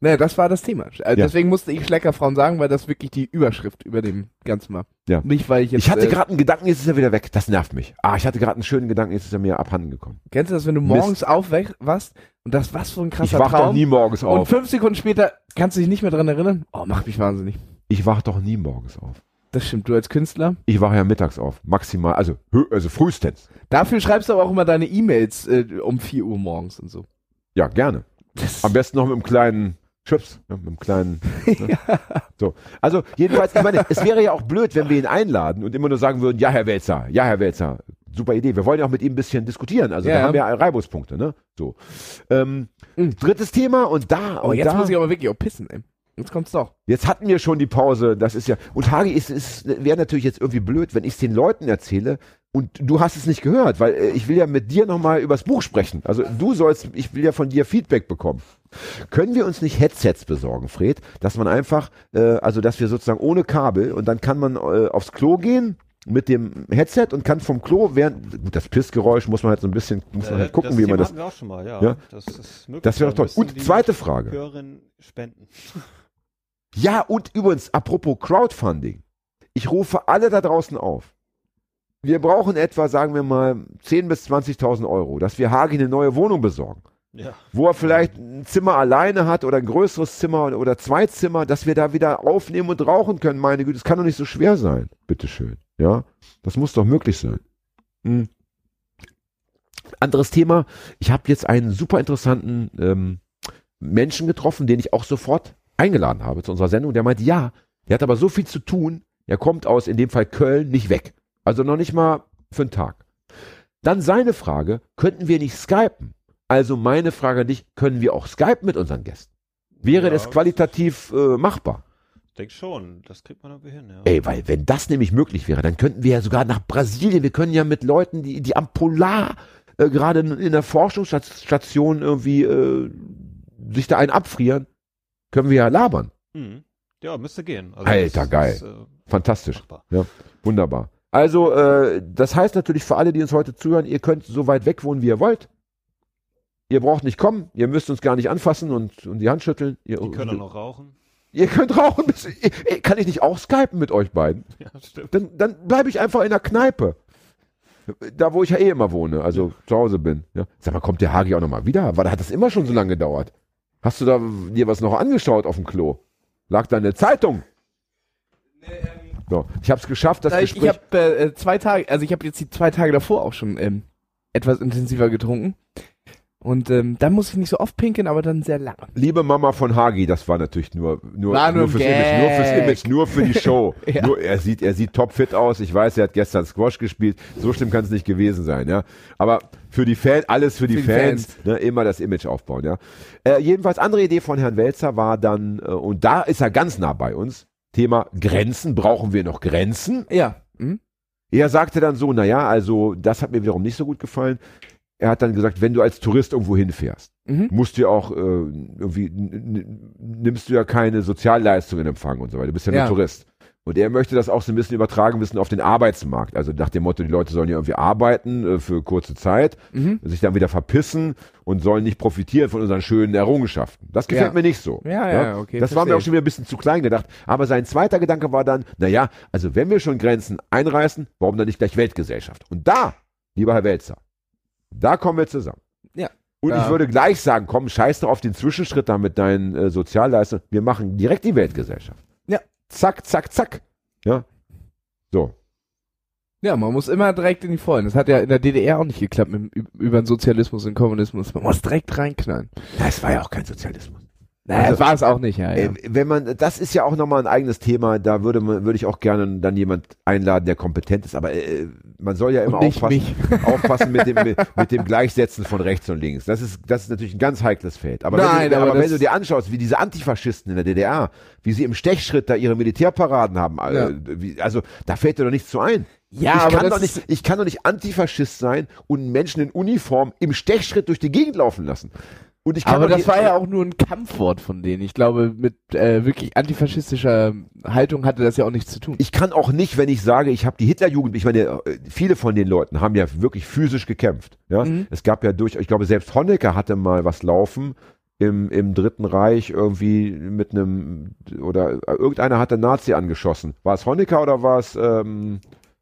Nee, das war das Thema. Also Ja. Deswegen musste ich Schleckerfrauen sagen, weil das wirklich die Überschrift über dem Ganzen war. Ja. Nicht, weil ich jetzt. Ich hatte äh, gerade einen Gedanken, jetzt ist er wieder weg. Das nervt mich. Ah, ich hatte gerade einen schönen Gedanken, jetzt ist er mir abhanden gekommen. Kennst du das, wenn du morgens aufwachst und das was für ein Ich krasser wach doch Traum? nie morgens und auf. fünf Sekunden später kannst du dich nicht mehr dran erinnern? Oh, macht mich wahnsinnig. Ich wach doch nie morgens auf. Das stimmt, du als Künstler. Ich wache ja mittags auf. Maximal, also, also frühestens. Dafür schreibst du aber auch immer deine E-Mails äh, um 4 Uhr morgens und so. Ja, gerne. Das, Am besten noch mit einem kleinen Schwips, ne, mit einem kleinen. Ne? So. Also, jedenfalls, ich meine, es wäre ja auch blöd, wenn wir ihn einladen und immer nur sagen würden, ja, Herr Welzer, ja, Herr Welzer, super Idee. Wir wollen ja auch mit ihm ein bisschen diskutieren. Also, da Ja. haben wir Reibuspunkte, ne? So. Ähm, drittes Thema und da, Oh, jetzt da. muss ich aber wirklich auch pissen, ey. Jetzt kommt's doch. Jetzt hatten wir schon die Pause, das ist ja. Und Hagi, es ist, wäre natürlich jetzt irgendwie blöd, wenn ich es den Leuten erzähle und du hast es nicht gehört, weil äh, ich will ja mit dir nochmal übers Buch sprechen. Also du sollst, ich will ja von dir Feedback bekommen. Können wir uns nicht Headsets besorgen, Fred, dass man einfach, äh, also dass wir sozusagen ohne Kabel und dann kann man äh, aufs Klo gehen mit dem Headset und kann vom Klo während, gut, das Pissgeräusch muss man halt so ein bisschen, muss man halt gucken, wie man das. wir auch schon mal, ja. Ja. Das ist möglich. Das wäre doch toll. Und zweite Frage. Hörerinnen spenden. Ja, und übrigens, apropos Crowdfunding. Ich rufe alle da draußen auf. Wir brauchen etwa, sagen wir mal, 10.000 bis 20.000 Euro, dass wir Hagi eine neue Wohnung besorgen. Ja. Wo er vielleicht ein Zimmer alleine hat oder ein größeres Zimmer oder- zwei Zimmer, dass wir da wieder aufnehmen und rauchen können. Meine Güte, das kann doch nicht so schwer sein. Bitteschön. Ja, das muss doch möglich sein. Hm. Anderes Thema. Ich habe jetzt einen super interessanten ähm, Menschen getroffen, den ich auch sofort eingeladen habe zu unserer Sendung. Der meinte, ja, der hat aber so viel zu tun. Er kommt aus, in dem Fall Köln, nicht weg. Also noch nicht mal für einen Tag. Dann seine Frage, könnten wir nicht skypen? Also meine Frage an dich, können wir auch skypen mit unseren Gästen? Wäre Ja, das qualitativ äh, machbar? Ich denke schon, das kriegt man irgendwie hin, ja. Ey, weil wenn das nämlich möglich wäre, dann könnten wir ja sogar nach Brasilien, wir können ja mit Leuten, die, die am Polar äh, gerade in, der Forschungsstation irgendwie äh, sich da einen abfrieren, können wir ja labern. Mhm. Ja, müsste gehen. Also Alter, geil. Ist, äh, Fantastisch. machbar. Wunderbar. Also, äh, das heißt natürlich für alle, die uns heute zuhören, ihr könnt so weit weg wohnen, wie ihr wollt. Ihr braucht nicht kommen, ihr müsst uns gar nicht anfassen und, und die Hand schütteln. Ihr, Die können auch noch rauchen. ihr könnt rauchen. Bis, ey, kann ich nicht auch skypen mit euch beiden? Ja, stimmt. Dann, dann bleibe ich einfach in der Kneipe. Da, wo ich ja eh immer wohne, also zu Hause bin. Ja. Sag mal, kommt der Hagi auch nochmal wieder? Weil hat das immer schon so lange gedauert. Hast du da dir was noch angeschaut auf dem Klo? Lag da eine Zeitung? So, ich habe es geschafft, das Na, ich ich Gespräch. habe äh, zwei Tage, also ich habe jetzt die zwei Tage davor auch schon ähm, etwas intensiver getrunken. Und ähm, dann muss ich nicht so oft pinkeln, aber dann sehr lange. Liebe Mama von Hagi, das war natürlich nur nur, War nur nur fürs Image, nur fürs. Image, nur für die Show. Ja. nur, er sieht er sieht topfit aus. Ich weiß, er hat gestern Squash gespielt. So schlimm kann es nicht gewesen sein, ja. Aber für die Fans, alles für die, Für die Fans, Fans. Ne, immer das Image aufbauen, ja. Äh, jedenfalls andere Idee von Herrn Welzer war dann äh, und da ist er ganz nah bei uns. Thema Grenzen, brauchen wir noch Grenzen? Ja. Hm? Er sagte dann so, naja, also das hat mir wiederum nicht so gut gefallen. Er hat dann gesagt, wenn du als Tourist irgendwo hinfährst, Mhm. musst du ja auch äh, irgendwie nimmst du ja keine Sozialleistungen in Empfang und so weiter. Du bist ja, Ja. nur Tourist. Und er möchte das auch so ein bisschen übertragen wissen auf den Arbeitsmarkt. Also nach dem Motto, die Leute sollen ja irgendwie arbeiten äh, für kurze Zeit, Mhm. sich dann wieder verpissen und sollen nicht profitieren von unseren schönen Errungenschaften. Das gefällt Ja. mir nicht so. Ja, ja, okay, Das war mir auch schon wieder ein bisschen zu klein gedacht. Aber sein zweiter Gedanke war dann, naja, also wenn wir schon Grenzen einreißen, warum dann nicht gleich Weltgesellschaft? Und da, lieber Herr Welzer, da kommen wir zusammen. Ja. Und Ja. ich würde gleich sagen, komm, scheiß doch auf den Zwischenschritt da mit deinen äh, Sozialleistungen. Wir machen direkt die Weltgesellschaft. Zack, zack, zack. Ja. So. Ja, man muss immer direkt in die Vollen. Das hat ja in der DDR auch nicht geklappt mit, über den Sozialismus und Kommunismus. Man muss direkt reinknallen. Das war ja auch kein Sozialismus. Naja, Also- das war es auch nicht, ja. ja. Äh, wenn man, das ist ja auch nochmal ein eigenes Thema, da würde man, würde ich auch gerne dann jemand einladen, der kompetent ist, aber äh, man soll ja immer aufpassen, mich. aufpassen mit dem, mit, mit dem Gleichsetzen von rechts und links. Das ist, das ist natürlich ein ganz heikles Feld. Aber, Nein, wenn, du, aber aber wenn du dir anschaust, wie diese Antifaschisten in der DDR, wie sie im Stechschritt da ihre Militärparaden haben, äh, Ja. wie, also da fällt dir doch nichts zu ein. Ja, ich, kann doch nicht, ich kann doch nicht Antifaschist sein und Menschen in Uniform im Stechschritt durch die Gegend laufen lassen. Aber das war ja auch nur ein Kampfwort von denen. Ich glaube, mit äh, wirklich antifaschistischer Haltung hatte das ja auch nichts zu tun. ich kann auch nicht, wenn ich sage, ich habe die Hitlerjugend, ich meine, äh, viele von den Leuten haben ja wirklich physisch gekämpft. Ja? Mhm. Es gab ja durch, ich glaube, selbst Honecker hatte mal was laufen im, im Dritten Reich irgendwie mit einem, oder äh, irgendeiner hatte Nazi angeschossen. War es Honecker oder war es ähm,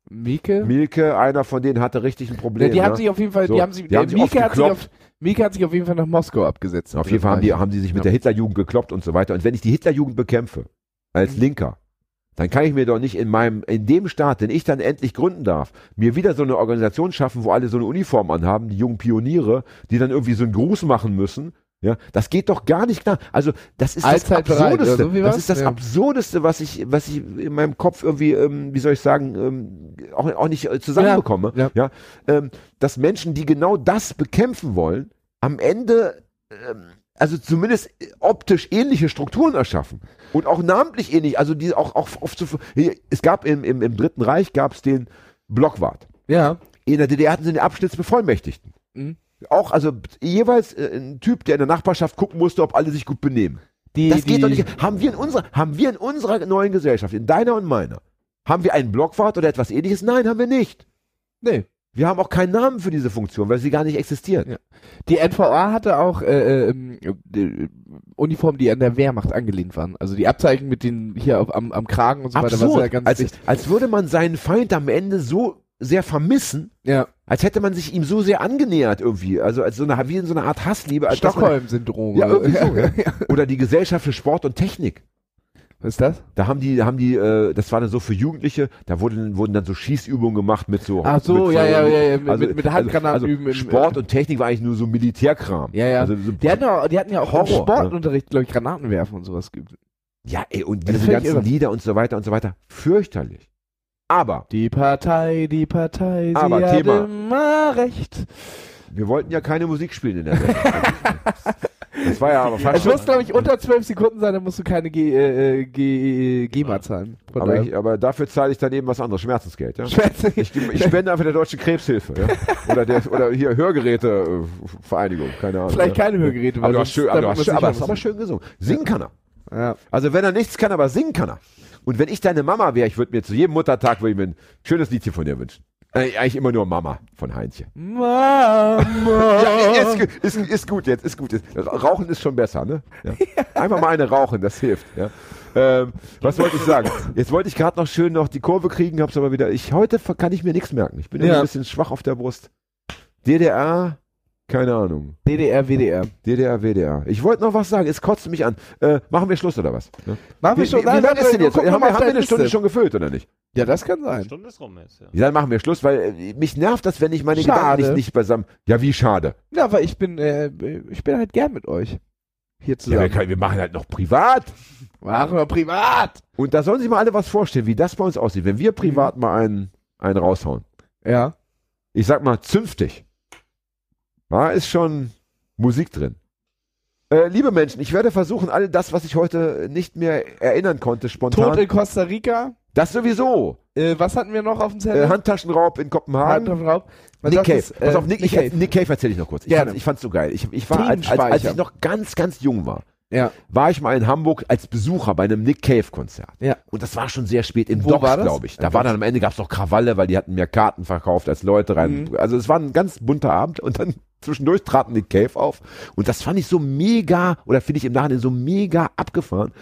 Mieke? Milke? Einer von denen hatte richtig ein Problem. ja, die ja? haben sich auf jeden Fall, So, die haben sich, die haben sich Mieke, hat sich auf, Mieke hat sich auf jeden Fall nach Moskau abgesetzt. Auf jeden Fall haben die, haben die sich mit Ja. der Hitlerjugend gekloppt und so weiter. Und wenn ich die Hitlerjugend bekämpfe, als Mhm. Linker, dann kann ich mir doch nicht in meinem, in dem Staat, den ich dann endlich gründen darf, mir wieder so eine Organisation schaffen, wo alle so eine Uniform anhaben, die jungen Pioniere, die dann irgendwie so einen Gruß machen müssen Ja, das geht doch gar nicht klar. Also, das ist das Allzeit Absurdeste. oder so wie das was? ist das Ja. Absurdeste, was ich, was ich in meinem Kopf irgendwie, ähm, wie soll ich sagen, ähm, auch, auch nicht äh, zusammenbekomme. Ja, Ja, ähm, dass Menschen, die genau das bekämpfen wollen, am Ende, ähm, also zumindest optisch ähnliche Strukturen erschaffen und auch namentlich ähnlich, also die auch, auch oft hier, es gab im, im, im Dritten Reich gab es den Blockwart. Ja. In der DDR hatten sie den Abschnittsbevollmächtigten. Mhm. Auch, also jeweils äh, ein Typ, der in der Nachbarschaft gucken musste, ob alle sich gut benehmen. Die, Das geht die, doch nicht. Haben wir in unserer, haben wir in unserer neuen Gesellschaft, in deiner und meiner, haben wir einen Blockwart oder etwas ähnliches? Nein, haben wir nicht. Nee. Wir haben auch keinen Namen für diese Funktion, weil sie gar nicht existiert. Ja. Die NVA hatte auch äh, ähm, äh, Uniformen, die an der Wehrmacht angelehnt waren. Also die Abzeichen mit den hier auf, am, am Kragen und so weiter, was ja Absurd. ganz Als, als würde man seinen Feind am Ende so sehr vermissen, Ja. als hätte man sich ihm so sehr angenähert irgendwie. Also als so eine, wie in so einer Art Hassliebe. Stockholm-Syndrom. Ja, oder- irgendwie so, ja. Oder die Gesellschaft für Sport und Technik. Was ist das? Da haben die, haben die, äh, das war dann so für Jugendliche, da wurden, wurden dann so Schießübungen gemacht mit so. Ach so, mit ja, ja, ja, ja, mit- also, mit- mit Handgranaten also, üben im- Sport und Technik war eigentlich nur so Militärkram. Ja, ja. Also so, Die hatten, auch, die hatten ja auch Horror, im Sportunterricht, glaube ich, Granaten werfen und sowas geübt. ja, ey, und Das diese ganzen irre. Lieder und so weiter und so weiter. Fürchterlich. Aber Die Partei, die Partei, sie Aber hat Thema. immer recht. wir wollten ja keine Musik spielen in der Sendung. Das war ja aber fast Es muss, glaube ich, unter zwölf Sekunden sein, dann musst du keine G, äh, äh, G, GEMA zahlen. Aber, ich, aber dafür zahle ich dann eben was anderes, Schmerzensgeld. Ja? Scheiße. Ich, ich spende einfach der Deutschen Krebshilfe. Ja? Oder, der, oder hier Hörgerätevereinigung, keine Ahnung. Vielleicht ja? keine Hörgeräte, Aber du hast schön, aber, du hast schön, aber, aber schön gesungen. Singen kann er. Ja. Also wenn er nichts kann, aber singen kann er. Und wenn ich deine Mama wäre, ich würde mir zu jedem Muttertag würde ich mir ein schönes Liedchen von dir wünschen. Äh, Eigentlich immer nur Mama von Heinzchen. Mama. Ja, ist, ist, ist gut jetzt, ist gut jetzt. Rauchen ist schon besser, ne? Ja. Einfach mal eine rauchen, das hilft. Ja. Ähm, was wollte ich sagen? Jetzt wollte ich gerade noch schön noch die Kurve kriegen, hab's aber wieder. Ich heute kann ich mir nichts merken. Ich bin Ja. ein bisschen schwach auf der Brust. DDR, keine Ahnung. DDR, WDR. DDR, WDR. Ich wollte noch was sagen, es kotzt mich an. Äh, machen wir Schluss oder was? Ne? Machen Wie, wir schon. wie, wie lange nein, ist denn wir jetzt? Haben, mal wir, eine Stunde Liste. schon gefüllt oder nicht? Ja, das kann sein. Stunde ist rum jetzt, ja. Ja, dann machen wir Schluss, weil äh, mich nervt das, wenn ich meine Schade. Gedanken nicht, nicht beisammen. Ja, wie schade. Ja, weil ich bin, äh, ich bin halt gern mit euch. Hier Ja, zusammen. wir, können, wir machen halt noch privat. Machen wir privat. Und da sollen sich mal alle was vorstellen, wie das bei uns aussieht, wenn wir privat mal einen, einen raushauen. Ja. Ich sag mal, zünftig. Da ist schon Musik drin. Äh, liebe Menschen, ich werde versuchen, all das, was ich heute nicht mehr erinnern konnte, spontan. Tod in Costa Rica. das sowieso. Äh, was hatten wir noch auf dem Zettel? Äh, Handtaschenraub in Kopenhagen. Handtaschenraub. Was Nick Cave. Pass äh, auf, Nick, Nick ich, Cave. Nick Cave erzähle ich noch kurz. Ich, fand's, ich fand's so geil. Ich, ich war, als, als, als ich noch ganz, ganz jung war, Ja. war ich mal in Hamburg als Besucher bei einem Nick Cave Konzert. Ja. Und das war schon sehr spät im Docks, glaube ich. Da war dann am Ende gab's noch Krawalle, weil die hatten mehr Karten verkauft als Leute rein. Mhm. Also es war ein ganz bunter Abend und dann zwischendurch traten Nick Cave auf und das fand ich so mega oder finde ich im Nachhinein so mega abgefahren.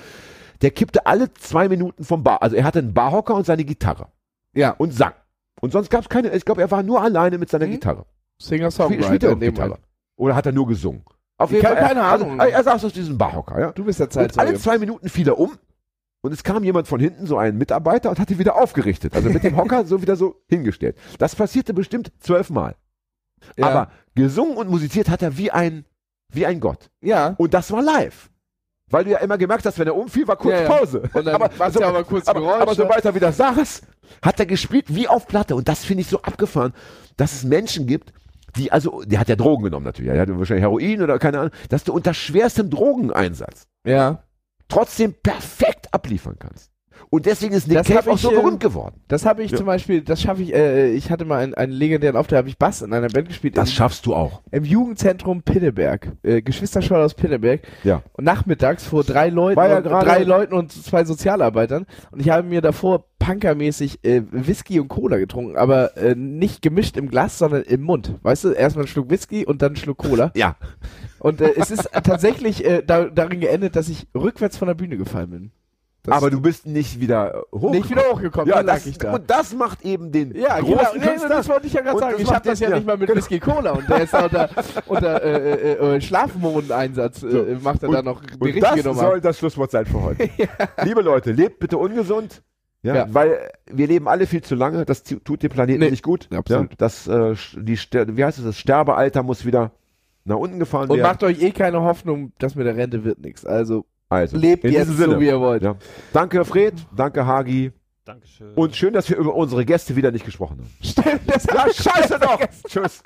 Der kippte alle zwei Minuten vom Bar. Also er hatte einen Barhocker und seine Gitarre Ja. und sang. Und sonst gab's keine, ich glaube, er war nur alleine mit seiner Mhm. Gitarre. Spielt, spielt Singer-Songwriter er Gitarre? Oder hat er nur gesungen? Auf Ich hab er- keine Ahnung. Also, er saß aus diesem Barhocker, ja. Du bist der Und alle zwei Minuten fiel er um und es kam jemand von hinten, so ein Mitarbeiter, und hat ihn wieder aufgerichtet. Also mit dem Hocker so wieder so hingestellt. Das passierte bestimmt zwölfmal. Ja. Aber gesungen und musiziert hat er wie ein, wie ein Gott. ja. Und das war live. Weil du ja immer gemerkt hast, wenn er umfiel, war kurz Ja, ja. Pause. Und dann war's ja aber kurz aber, aber sobald er wieder saß, hat er gespielt wie auf Platte. Und das finde ich so abgefahren, dass es Menschen gibt, die, also, der hat ja Drogen genommen natürlich. Er hatte wahrscheinlich Heroin oder keine Ahnung, dass du unter schwerstem Drogeneinsatz Ja. trotzdem perfekt abliefern kannst. Und deswegen ist Nick Das Cave auch ich, so äh, berühmt geworden. Das habe ich Ja. zum Beispiel, das schaffe ich, äh, ich hatte mal einen, einen legendären Auftritt, habe ich Bass in einer Band gespielt. im, schaffst du auch. im Jugendzentrum Pinneberg. Äh, Geschwisterschule aus Pinneberg. Ja. Und nachmittags vor drei Leuten, ja und, drei Leuten und zwei Sozialarbeitern. Und ich habe mir davor punkermäßig äh, Whisky und Cola getrunken, aber äh, nicht gemischt im Glas, sondern im Mund. Weißt du, erstmal einen Schluck Whisky und dann einen Schluck Cola. Ja. Und äh, es ist tatsächlich äh, da, darin geendet, dass ich rückwärts von der Bühne gefallen bin. Das aber du bist nicht wieder äh, hoch. nicht wieder hochgekommen, ja, das, ich da. Und das macht eben den Ja, großen genau. Nee, das wollte ich ja gerade Und sagen. das Ich habe das ja, ja, nicht mal mit genau. Whisky Cola und der ist da unter, unter äh, äh, äh, Schlafmohneinsatz, äh, So. macht er Und- da noch die Und richtige das Nummer. soll das Schlusswort sein für heute. Liebe Leute, lebt bitte ungesund. Ja, Ja. weil wir leben alle viel zu lange. Das tu- tut dem Planeten Nee, nicht gut. absolut. Ja, das, äh, die, wie heißt es, das Sterbealter muss wieder nach unten gefahren Und wäre. macht euch eh keine Hoffnung, dass mit der Rente wird nichts. Also Also, lebt in jetzt diesem Sinne. so, wie ihr wollt. Ja. Danke Fred, danke Hagi Dankeschön. und schön, dass wir über unsere Gäste wieder nicht gesprochen haben. Stimmt, das Ja, scheiße doch. Tschüss.